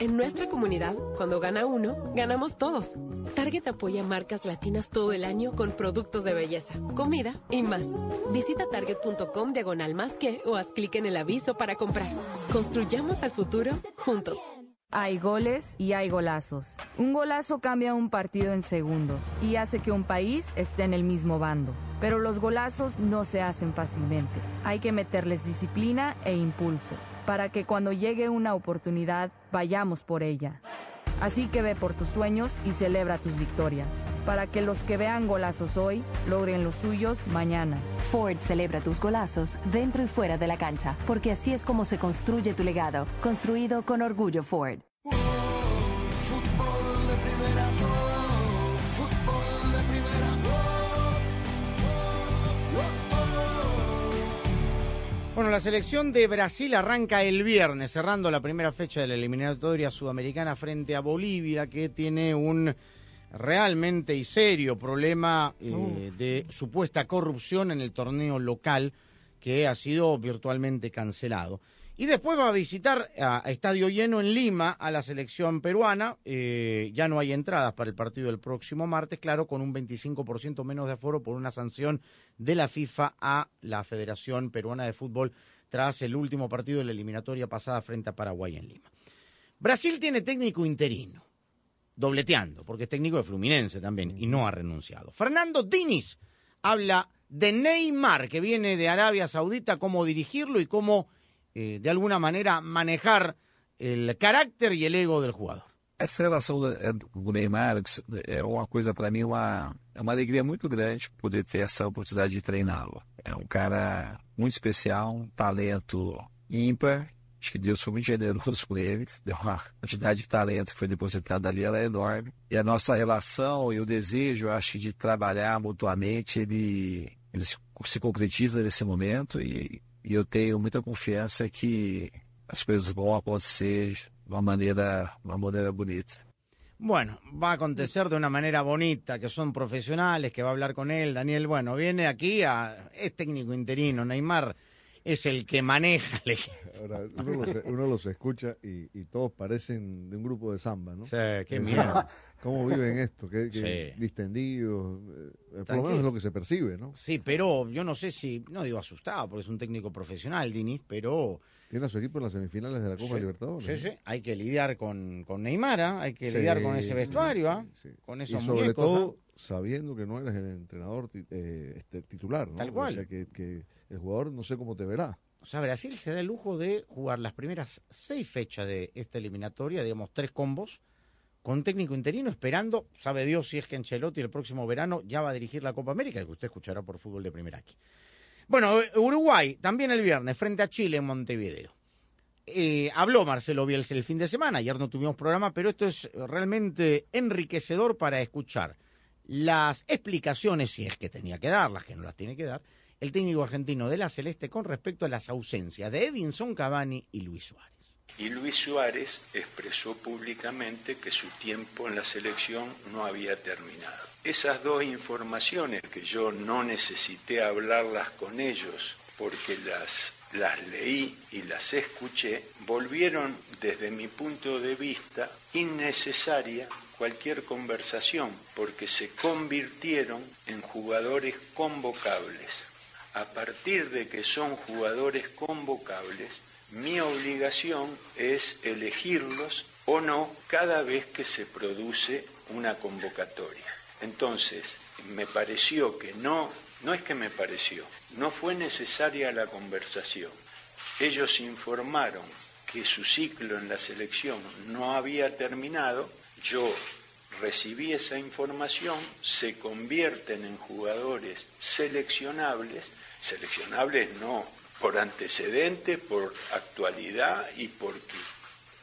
S8: En nuestra comunidad, cuando gana uno, ganamos todos. Target apoya marcas latinas todo el año con productos de belleza, comida y más. Visita target.com diagonal más que o haz clic en el aviso para comprar. Construyamos al futuro juntos.
S6: Hay goles y hay golazos. Un golazo cambia un partido en segundos y hace que un país esté en el mismo bando. Pero los golazos no se hacen fácilmente. Hay que meterles disciplina e impulso para que cuando llegue una oportunidad vayamos por ella. Así que ve por tus sueños y celebra tus victorias, para que los que vean golazos hoy logren los suyos mañana.
S13: Ford celebra tus golazos dentro y fuera de la cancha, porque así es como se construye tu legado, construido con orgullo Ford.
S1: Bueno, la selección de Brasil arranca el viernes, cerrando la primera fecha de la eliminatoria sudamericana frente a Bolivia, que tiene un realmente y serio problema eh, de supuesta corrupción en el torneo local que ha sido virtualmente cancelado. Y después va a visitar a, Estadio Lleno en Lima a la selección peruana. Eh, ya no hay entradas para el partido del próximo martes, claro, con un 25% menos de aforo por una sanción de la FIFA a la Federación Peruana de Fútbol tras el último partido de la eliminatoria pasada frente a Paraguay en Lima. Brasil tiene técnico interino, dobleteando, porque es técnico de Fluminense también, y no ha renunciado. Fernando Diniz habla de Neymar, que viene de Arabia Saudita, cómo dirigirlo y cómo eh, de alguna manera manejar el carácter y el ego del jugador.
S33: Do, é, do Neymar é uma coisa para mim uma é uma alegria muito grande poder ter essa oportunidade de treiná-lo. É um cara muito especial, um talento ímpar. Acho que Deus foi muito generoso com ele, deu uma quantidade de talento que foi depositada ali, ela é enorme. E a nossa relação e o desejo, acho que de trabalhar mutuamente, ele, ele se, se concretiza nesse momento e, e eu tenho muita confiança que as coisas vão acontecer de uma maneira, uma maneira bonita.
S1: Bueno, va a acontecer de una manera bonita, que son profesionales, que va a hablar con él. Daniel, bueno, viene aquí, a, es técnico interino, Neymar es el que maneja el equipo.
S4: Ahora, uno, los, uno los escucha y, y todos parecen de un grupo de samba, ¿no?
S1: Sí, qué
S4: Es-
S1: miedo.
S4: ¿Cómo viven esto? Qué, qué
S1: Sí.
S4: distendidos. eh, por lo menos es lo que se percibe, ¿no?
S1: Sí, pero yo no sé si, no digo asustado, porque es un técnico profesional, Diniz, pero...
S4: Tiene a su equipo en las semifinales de la Copa
S1: Sí,
S4: Libertadores.
S1: Sí,
S4: ¿no?
S1: sí, hay que lidiar con, con Neymar, ¿ah? hay que
S4: Sí,
S1: lidiar con ese vestuario, ¿ah?
S4: sí,
S1: con
S4: Y
S1: esos
S4: sobre
S1: muñecos.
S4: todo
S1: ¿ah?
S4: sabiendo que no eres el entrenador eh, este, titular, ¿no?
S1: Tal cual.
S4: O sea, que, que el jugador no sé cómo te verá.
S1: O sea, Brasil se da el lujo de jugar las primeras seis fechas de esta eliminatoria, digamos tres combos, con un técnico interino esperando, sabe Dios si es que Ancelotti el próximo verano ya va a dirigir la Copa América, que usted escuchará por fútbol de primera aquí. Bueno, Uruguay también el viernes frente a Chile en Montevideo. Eh, habló Marcelo Bielsa el fin de semana, ayer no tuvimos programa, pero esto es realmente enriquecedor para escuchar las explicaciones, si es que tenía que darlas, que no las tiene que dar, el técnico argentino de la Celeste con respecto a las ausencias de Edinson Cavani y Luis Suárez.
S34: Y Luis Suárez expresó públicamente que su tiempo en la selección no había terminado. Esas dos informaciones que yo no necesité hablarlas con ellos porque las, las leí y las escuché, volvieron desde mi punto de vista innecesaria cualquier conversación porque se convirtieron en jugadores convocables. A partir de que son jugadores convocables, mi obligación es elegirlos o no cada vez que se produce una convocatoria. Entonces, me pareció que no, no es que me pareció, no fue necesaria la conversación. Ellos informaron que su ciclo en la selección no había terminado, yo recibí esa información, se convierten en jugadores seleccionables, seleccionables no por antecedentes, por actualidad y porque,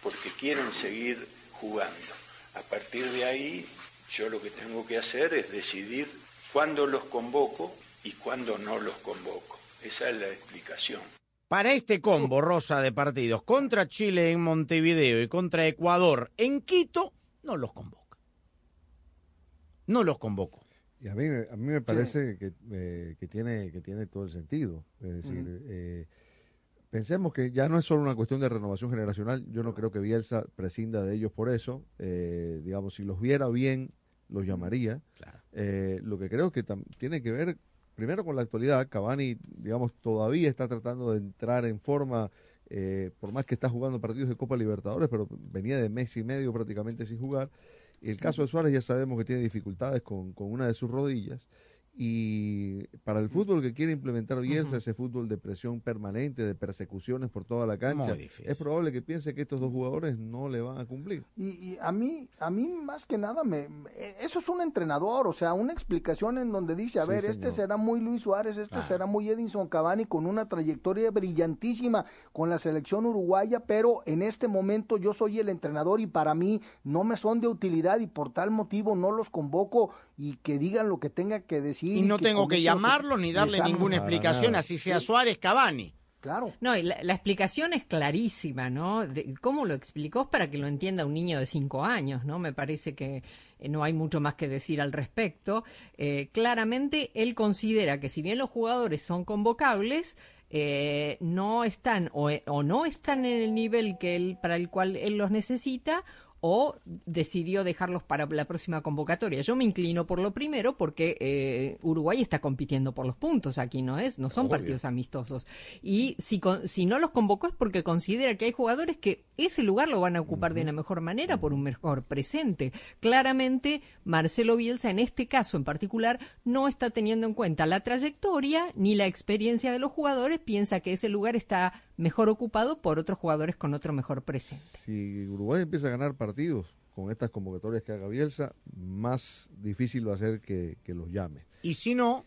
S34: porque quieren seguir jugando. A partir de ahí, yo lo que tengo que hacer es decidir cuándo los convoco y cuándo no los convoco. Esa es la explicación.
S1: Para este combo rosa de partidos contra Chile en Montevideo y contra Ecuador en Quito, no los convoca. No los convoco.
S4: Y a mí, a mí me parece que, eh, que, tiene, que tiene todo el sentido. Es decir, eh, pensemos que ya no es solo una cuestión de renovación generacional. Yo no creo que Bielsa prescinda de ellos por eso. Eh, digamos, si los viera bien, los llamaría. lo que creo que tiene que ver primero con la actualidad. Cavani, digamos, todavía está tratando de entrar en forma. por más que está jugando partidos de Copa Libertadores, pero venía de mes y medio prácticamente sin jugar. El caso de Suárez ya sabemos que tiene dificultades con, con una de sus rodillas y para el fútbol que quiere implementar Bielsa, ese fútbol de presión permanente, de persecuciones por toda la cancha, es probable que piense que estos dos jugadores no le van a cumplir.
S3: Y, a mí, a mí más que nada, me, eso es un entrenador, o sea, una explicación en donde dice, a ver, este será muy Luis Suárez, este será muy Edinson Cavani con una trayectoria brillantísima con la selección uruguaya, pero en este momento yo soy el entrenador y para mí no me son de utilidad y por tal motivo no los convoco y que digan lo que tengan que decir.
S1: Y no tengo que llamarlo ni darle ninguna explicación, así sea Suárez Cavani.
S3: Claro.
S2: No, y la, explicación es clarísima, ¿no? ¿Cómo lo explicó? para que lo entienda un niño de cinco años, ¿no? Me parece que eh, no hay mucho más que decir al respecto. Eh, claramente él considera que si bien los jugadores son convocables, eh, no están o, o, no están en el nivel que él, para el cual él los necesita o decidió dejarlos para la próxima convocatoria. Yo me inclino por lo primero porque eh, Uruguay está compitiendo por los puntos aquí, ¿no es? No son partidos amistosos. Y si, si no los convocó es porque considera que hay jugadores que ese lugar lo van a ocupar de una mejor manera por un mejor presente. Claramente, Marcelo Bielsa en este caso en particular no está teniendo en cuenta la trayectoria ni la experiencia de los jugadores, piensa que ese lugar está mejor ocupado por otros jugadores con otro mejor presente.
S4: Si Uruguay empieza a ganar partidos con estas convocatorias que haga Bielsa, más difícil va a ser que, los llame.
S1: Y si no,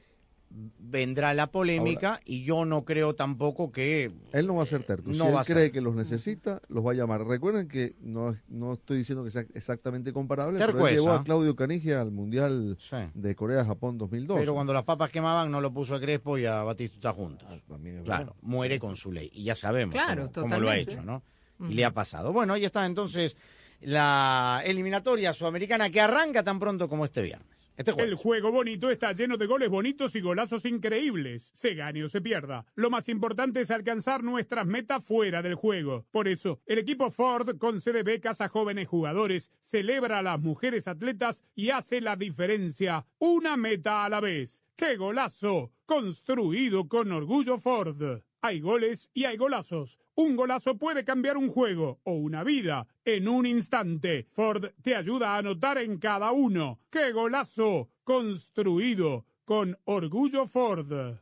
S1: vendrá la polémica y yo no creo tampoco que...
S4: Él no va a ser terco. No si él cree que los necesita, los va a llamar. Recuerden que no, no estoy diciendo que sea exactamente comparable, pero él llevó a Claudio Canigia al Mundial de Corea-Japón 2002.
S1: Pero cuando las papas quemaban no lo puso a Crespo y a Batistuta juntos. Ah, claro, muere con su ley. Y ya sabemos cómo, lo ha hecho, ¿no? Y le ha pasado. Bueno, ahí está entonces la eliminatoria sudamericana que arranca tan pronto como este viernes. Este
S14: el juego bonito está lleno de goles bonitos y golazos increíbles. Se gane o se pierda. Lo más importante es alcanzar nuestras metas fuera del juego. Por eso, el equipo Ford concede becas a jóvenes jugadores, celebra a las mujeres atletas y hace la diferencia. Una meta a la vez. ¡Qué golazo! Construido con orgullo Ford. Hay goles y hay golazos. Un golazo puede cambiar un juego o una vida en un instante. Ford te ayuda a anotar en cada uno. ¡Qué golazo! Construido con orgullo Ford.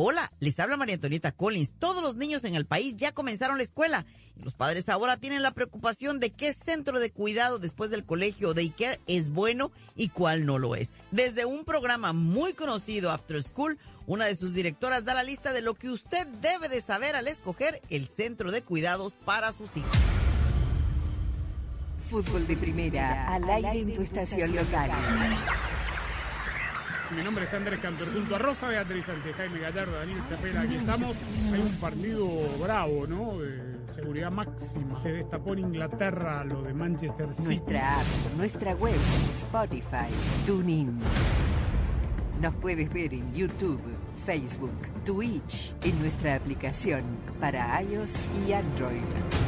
S35: Hola, les habla María Antonieta Collins. Todos los niños en el país ya comenzaron la escuela y los padres ahora tienen la preocupación de qué centro de cuidado después del colegio de Iker es bueno y cuál no lo es. Desde un programa muy conocido, After School, una de sus directoras da la lista de lo que usted debe de saber al escoger el centro de cuidados para sus hijos.
S5: Fútbol de primera, al aire en tu estación local.
S14: Mi nombre es Andrés Cantor, junto a Rosa Beatriz Sánchez, Jaime Gallardo, Daniel Chapela, aquí estamos. Hay un partido bravo, ¿no? De seguridad máxima. Se destapó en Inglaterra lo de Manchester City.
S5: Nuestra app, nuestra web, Spotify, TuneIn. Nos puedes ver en YouTube, Facebook, Twitch, en nuestra aplicación para iOS y Android.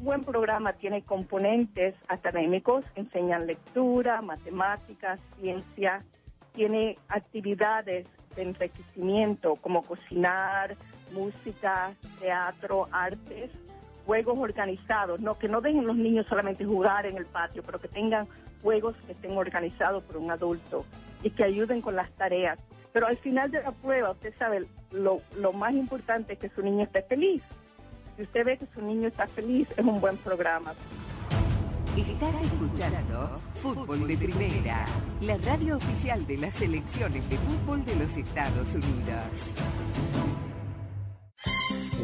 S34: Buen programa tiene componentes académicos, enseñan lectura, matemáticas, ciencia, tiene actividades de enriquecimiento como cocinar, música, teatro, artes, juegos organizados, no que no dejen los niños solamente jugar en el patio, pero que tengan juegos que estén organizados por un adulto y que ayuden con las tareas. Pero al final de la prueba, usted sabe, lo, lo más importante es que su niño esté feliz. Si usted ve que su niño está feliz, es un buen programa.
S5: Estás escuchando Fútbol de Primera, la radio oficial de las selecciones de fútbol de los Estados Unidos.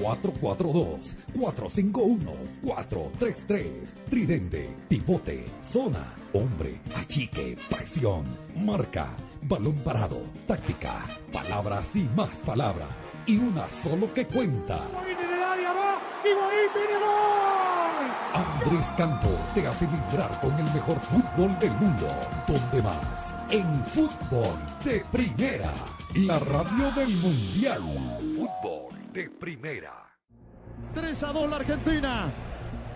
S24: 442-451-433. Tridente, pivote, zona, hombre, achique, presión, marca, balón parado, táctica, palabras y más palabras. Y una solo que cuenta. Andrés Cantor te hace vibrar con el mejor fútbol del mundo. ¿Dónde más? En fútbol de primera. La radio del mundial. Fútbol de primera.
S36: 3 a 2 la Argentina.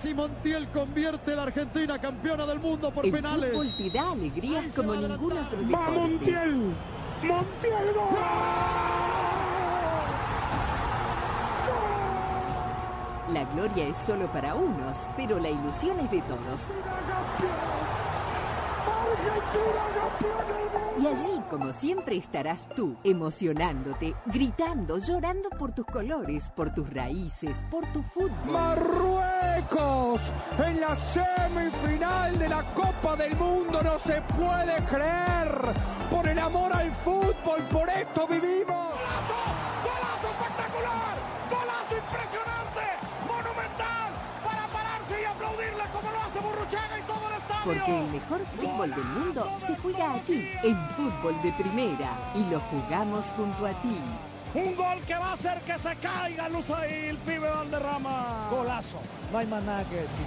S36: Si Montiel convierte a la Argentina campeona del mundo por
S5: El
S36: penales.
S5: fútbol te da alegrías como ningún otro deporte.
S36: ¡Va Montiel!
S14: ¡Montiel
S5: La gloria es solo para unos, pero la ilusión es de todos. Y allí, como siempre, estarás tú, emocionándote, gritando, llorando por tus colores, por tus raíces, por tu fútbol.
S37: Marruecos en la semifinal de la Copa del Mundo no se puede creer. Por el amor al fútbol, por esto vivimos.
S5: Porque el mejor fútbol del mundo se juega aquí, en Fútbol de Primera, y lo jugamos junto a ti.
S37: Un gol que va a hacer que se caiga Luz ahí, el pibe Valderrama. Golazo. No hay más nada que decir.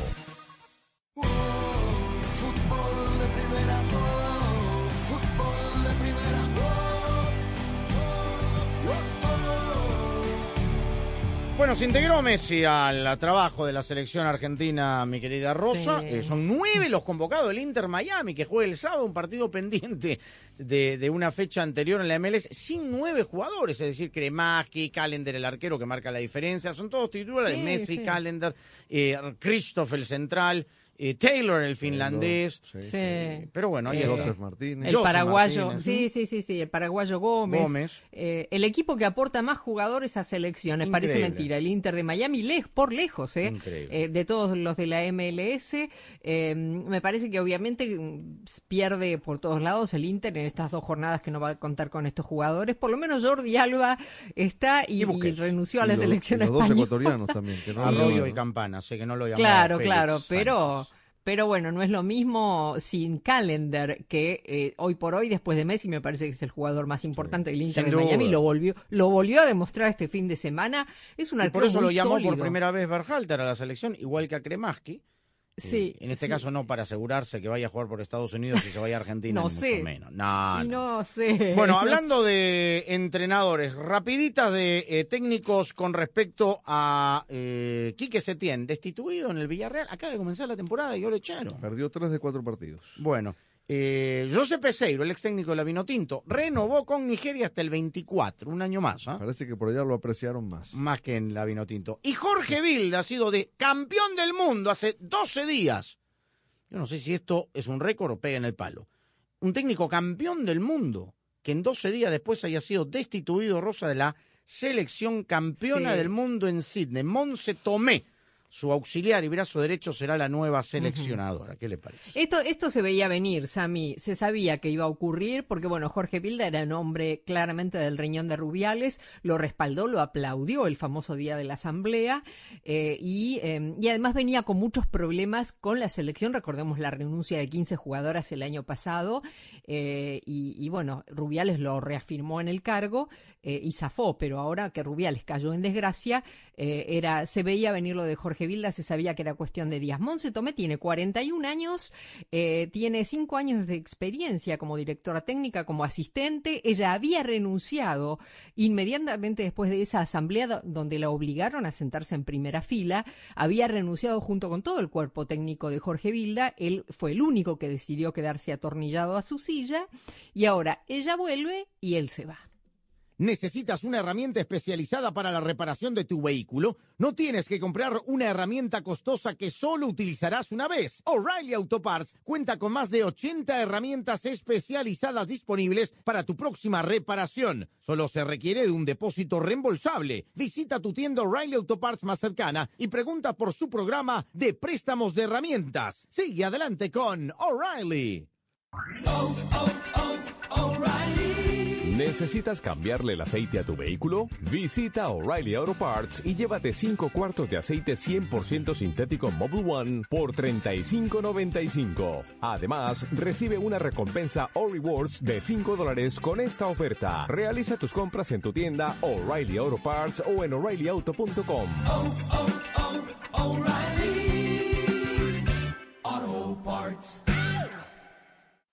S13: Fútbol
S1: Bueno, se integró Messi al trabajo de la selección argentina, mi querida Rosa.
S2: Sí.
S1: Eh, son nueve los convocados del Inter Miami, que juega el sábado, un partido pendiente de, de una fecha anterior en la MLS, sin nueve jugadores, es decir, Kremaski, Calendar, el arquero que marca la diferencia. Son todos titulares,
S2: Sí,
S1: Messi,
S2: sí.
S1: Calendar, eh, Christoph, el central, eh, Taylor, el finlandés.
S4: Sí,
S2: Sí.
S1: Pero bueno, ahí
S2: Eh.
S4: Joseph Martínez.
S2: El
S1: Joseph
S2: paraguayo,
S1: Martínez.
S2: sí, sí, sí, sí, el paraguayo Gómez.
S1: Gómez.
S2: Eh, el equipo que aporta más jugadores a selecciones, parece mentira. El Inter de Miami, lej- por lejos, ¿eh?
S1: Increíble.
S2: Eh, de todos los de la MLS. Eh, me parece que obviamente mm, pierde por todos lados el Inter en estas dos jornadas que no va a contar con estos jugadores. Por lo menos Jordi Alba está y,
S1: Y
S2: y renunció a
S4: Y
S2: la
S4: los-
S2: selección
S4: y los dos ecuatorianos también. Que no
S1: Arroyo
S4: llamaron.
S1: y Campana, sé que no lo llamaba
S2: Claro,
S1: Félix
S2: claro,
S1: Sánchez.
S2: pero pero bueno, no es lo mismo sin Calendar que eh, hoy por hoy después de Messi me parece que es el jugador más importante del Inter
S1: Sin
S2: de Miami, lo volvió lo volvió a demostrar este fin de semana. Es un
S1: Y por eso lo llamó por primera vez Berhalter a la selección, igual que a Kremaski.
S2: Sí,
S1: en este
S2: sí.
S1: caso no para asegurarse que vaya a jugar por Estados Unidos y se vaya a Argentina,
S2: No
S1: ni
S2: sé.
S1: mucho menos. No,
S2: Y
S1: no.
S2: no sé.
S1: Bueno,
S2: no
S1: hablando de entrenadores, rapiditas de eh, técnicos con respecto a eh, Quique Setién, destituido en el Villarreal. Acaba de comenzar la temporada y yo lo echaron.
S4: Perdió tres de cuatro partidos.
S1: Bueno, eh, José Peseiro, el ex técnico de la Vinotinto, renovó con Nigeria hasta el 24, un año más. ¿ah?
S4: Parece que por allá lo apreciaron más.
S1: Más que en la Vinotinto. Y Jorge Vilda ha sido de campeón del mundo hace 12 días. Yo no sé si esto es un récord o pega en el palo. Un técnico campeón del mundo que en 12 días después haya sido destituido Rosa de la selección campeona
S2: Sí.
S1: del mundo en Sydney. Monse Tomé, su auxiliar y brazo derecho, será la nueva seleccionadora. ¿Qué le parece?
S2: Esto, esto se veía venir, Sami. Se sabía que iba a ocurrir porque, bueno, Jorge Vilda era un hombre claramente del riñón de Rubiales, lo respaldó, lo aplaudió el famoso día de la Asamblea eh, y, eh, y además venía con muchos problemas con la selección. Recordemos la renuncia de 15 jugadoras el año pasado eh, y, y, bueno, Rubiales lo reafirmó en el cargo eh, y zafó, pero ahora que Rubiales cayó en desgracia, era, se veía venir lo de Jorge Vilda, se sabía que era cuestión de días. Monse Tomé tiene 41 años, eh, tiene 5 años de experiencia como directora técnica, como asistente. Ella había renunciado inmediatamente después de esa asamblea do- donde la obligaron a sentarse en primera fila. Había renunciado junto con todo el cuerpo técnico de Jorge Vilda. Él fue el único que decidió quedarse atornillado a su silla. Y ahora ella vuelve y él se va.
S1: ¿Necesitas una herramienta especializada para la reparación de tu vehículo? No tienes que comprar una herramienta costosa que solo utilizarás una vez. O'Reilly Auto Parts cuenta con más de 80 herramientas especializadas disponibles para tu próxima reparación. Solo se requiere de un depósito reembolsable. Visita tu tienda O'Reilly Auto Parts más cercana y pregunta por su programa de préstamos de herramientas. Sigue adelante con O'Reilly.
S32: ¿Necesitas cambiarle el aceite a tu vehículo? Visita O'Reilly Auto Parts y llévate 5 cuartos de aceite 100% sintético Mobile One por $35.95. Además, recibe una recompensa o rewards de 5 dólares con esta oferta. Realiza tus compras en tu tienda O'Reilly Auto Parts o en o'ReillyAuto.com.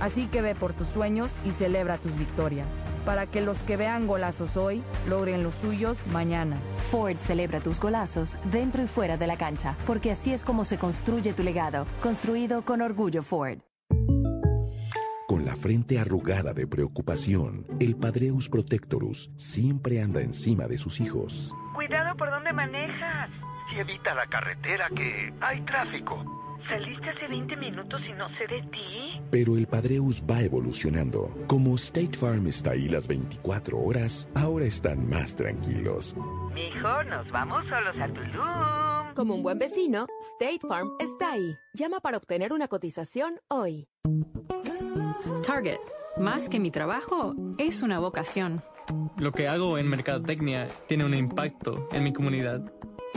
S6: Así que ve por tus sueños y celebra tus victorias, para que los que vean golazos hoy logren los suyos mañana.
S7: Ford celebra tus golazos dentro y fuera de la cancha, porque así es como se construye tu legado, construido con orgullo Ford.
S9: Con la frente arrugada de preocupación, el Padreus Protectorus siempre anda encima de sus hijos.
S10: Cuidado por dónde manejas.
S38: Y evita la carretera que hay tráfico.
S10: Saliste hace 20 minutos y no sé de ti.
S9: Pero el Padreus va evolucionando. Como State Farm está ahí las 24 horas, ahora están más tranquilos.
S10: Mijo, nos vamos solos a Tulum.
S39: Como un buen vecino, State Farm está ahí. Llama para obtener una cotización hoy.
S30: Target, más que mi trabajo, es una vocación.
S40: Lo que hago en Mercadotecnia tiene un impacto en mi comunidad.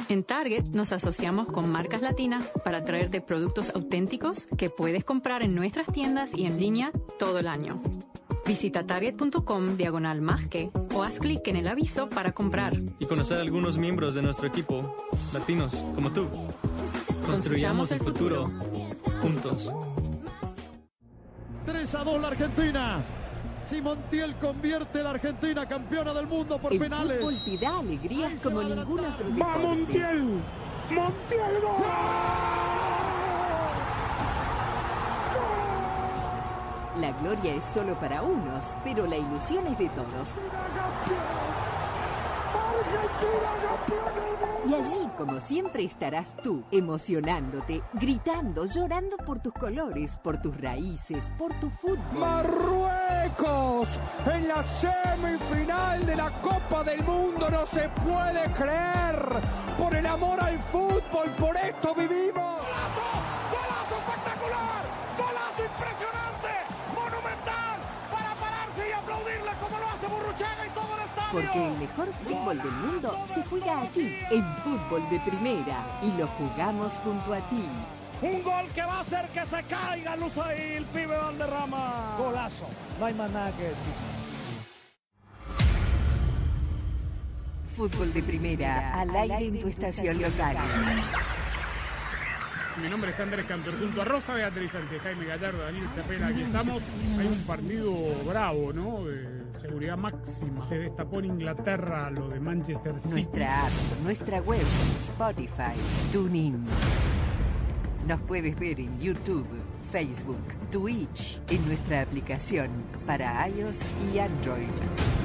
S30: En Target nos asociamos con marcas latinas para traerte productos auténticos que puedes comprar en nuestras tiendas y en línea todo el año. Visita target.com diagonal más que o haz clic en el aviso para comprar.
S40: Y conocer a algunos miembros de nuestro equipo, latinos como tú. Construyamos el futuro juntos.
S36: 3 a 2 la Argentina. Si Montiel convierte la Argentina campeona del mundo por
S5: El
S36: penales.
S5: fútbol te da alegrías como ningún otro deporte.
S36: ¡Va Montiel!
S41: ¡Montiel
S5: La gloria es solo para unos, pero la ilusión es de todos. Y allí, como siempre, estarás tú, emocionándote, gritando, llorando por tus colores, por tus raíces, por tu fútbol.
S37: Marruecos en la semifinal de la Copa del Mundo no se puede creer. Por el amor al fútbol, por esto vivimos.
S5: Porque el mejor fútbol del mundo se juega aquí, en Fútbol de Primera, y lo jugamos junto a ti.
S36: Un gol que va a hacer que se caiga Luz ahí, el pibe Valderrama. Golazo, no hay más nada que decir.
S5: Fútbol de Primera, al aire en tu estación local.
S14: Mi nombre es Andrés Cantor, junto a Rosa Beatriz Sánchez, Jaime Gallardo, Daniel Chapela, aquí estamos. Hay un partido bravo, ¿no? De seguridad máxima. Se destapó en Inglaterra lo de Manchester City.
S5: Nuestra app, nuestra web, Spotify, TuneIn. Nos puedes ver en YouTube, Facebook, Twitch, en nuestra aplicación para iOS y Android.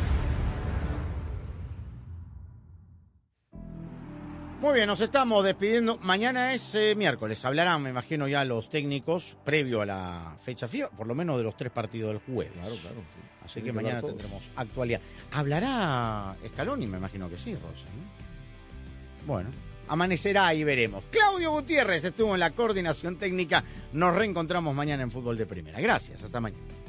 S1: Muy bien, nos estamos despidiendo. Mañana es eh, miércoles. Hablarán, me imagino, ya los técnicos previo a la fecha FIFA, por lo menos de los tres partidos del jueves.
S4: Claro, claro.
S1: Así
S4: Tiene
S1: que
S4: que
S1: mañana tendremos actualidad. ¿Hablará Scaloni? Me imagino que sí, Rosa. ¿no? Bueno, amanecerá y veremos. Claudio Gutiérrez estuvo en la coordinación técnica. Nos reencontramos mañana en Fútbol de Primera. Gracias, hasta mañana.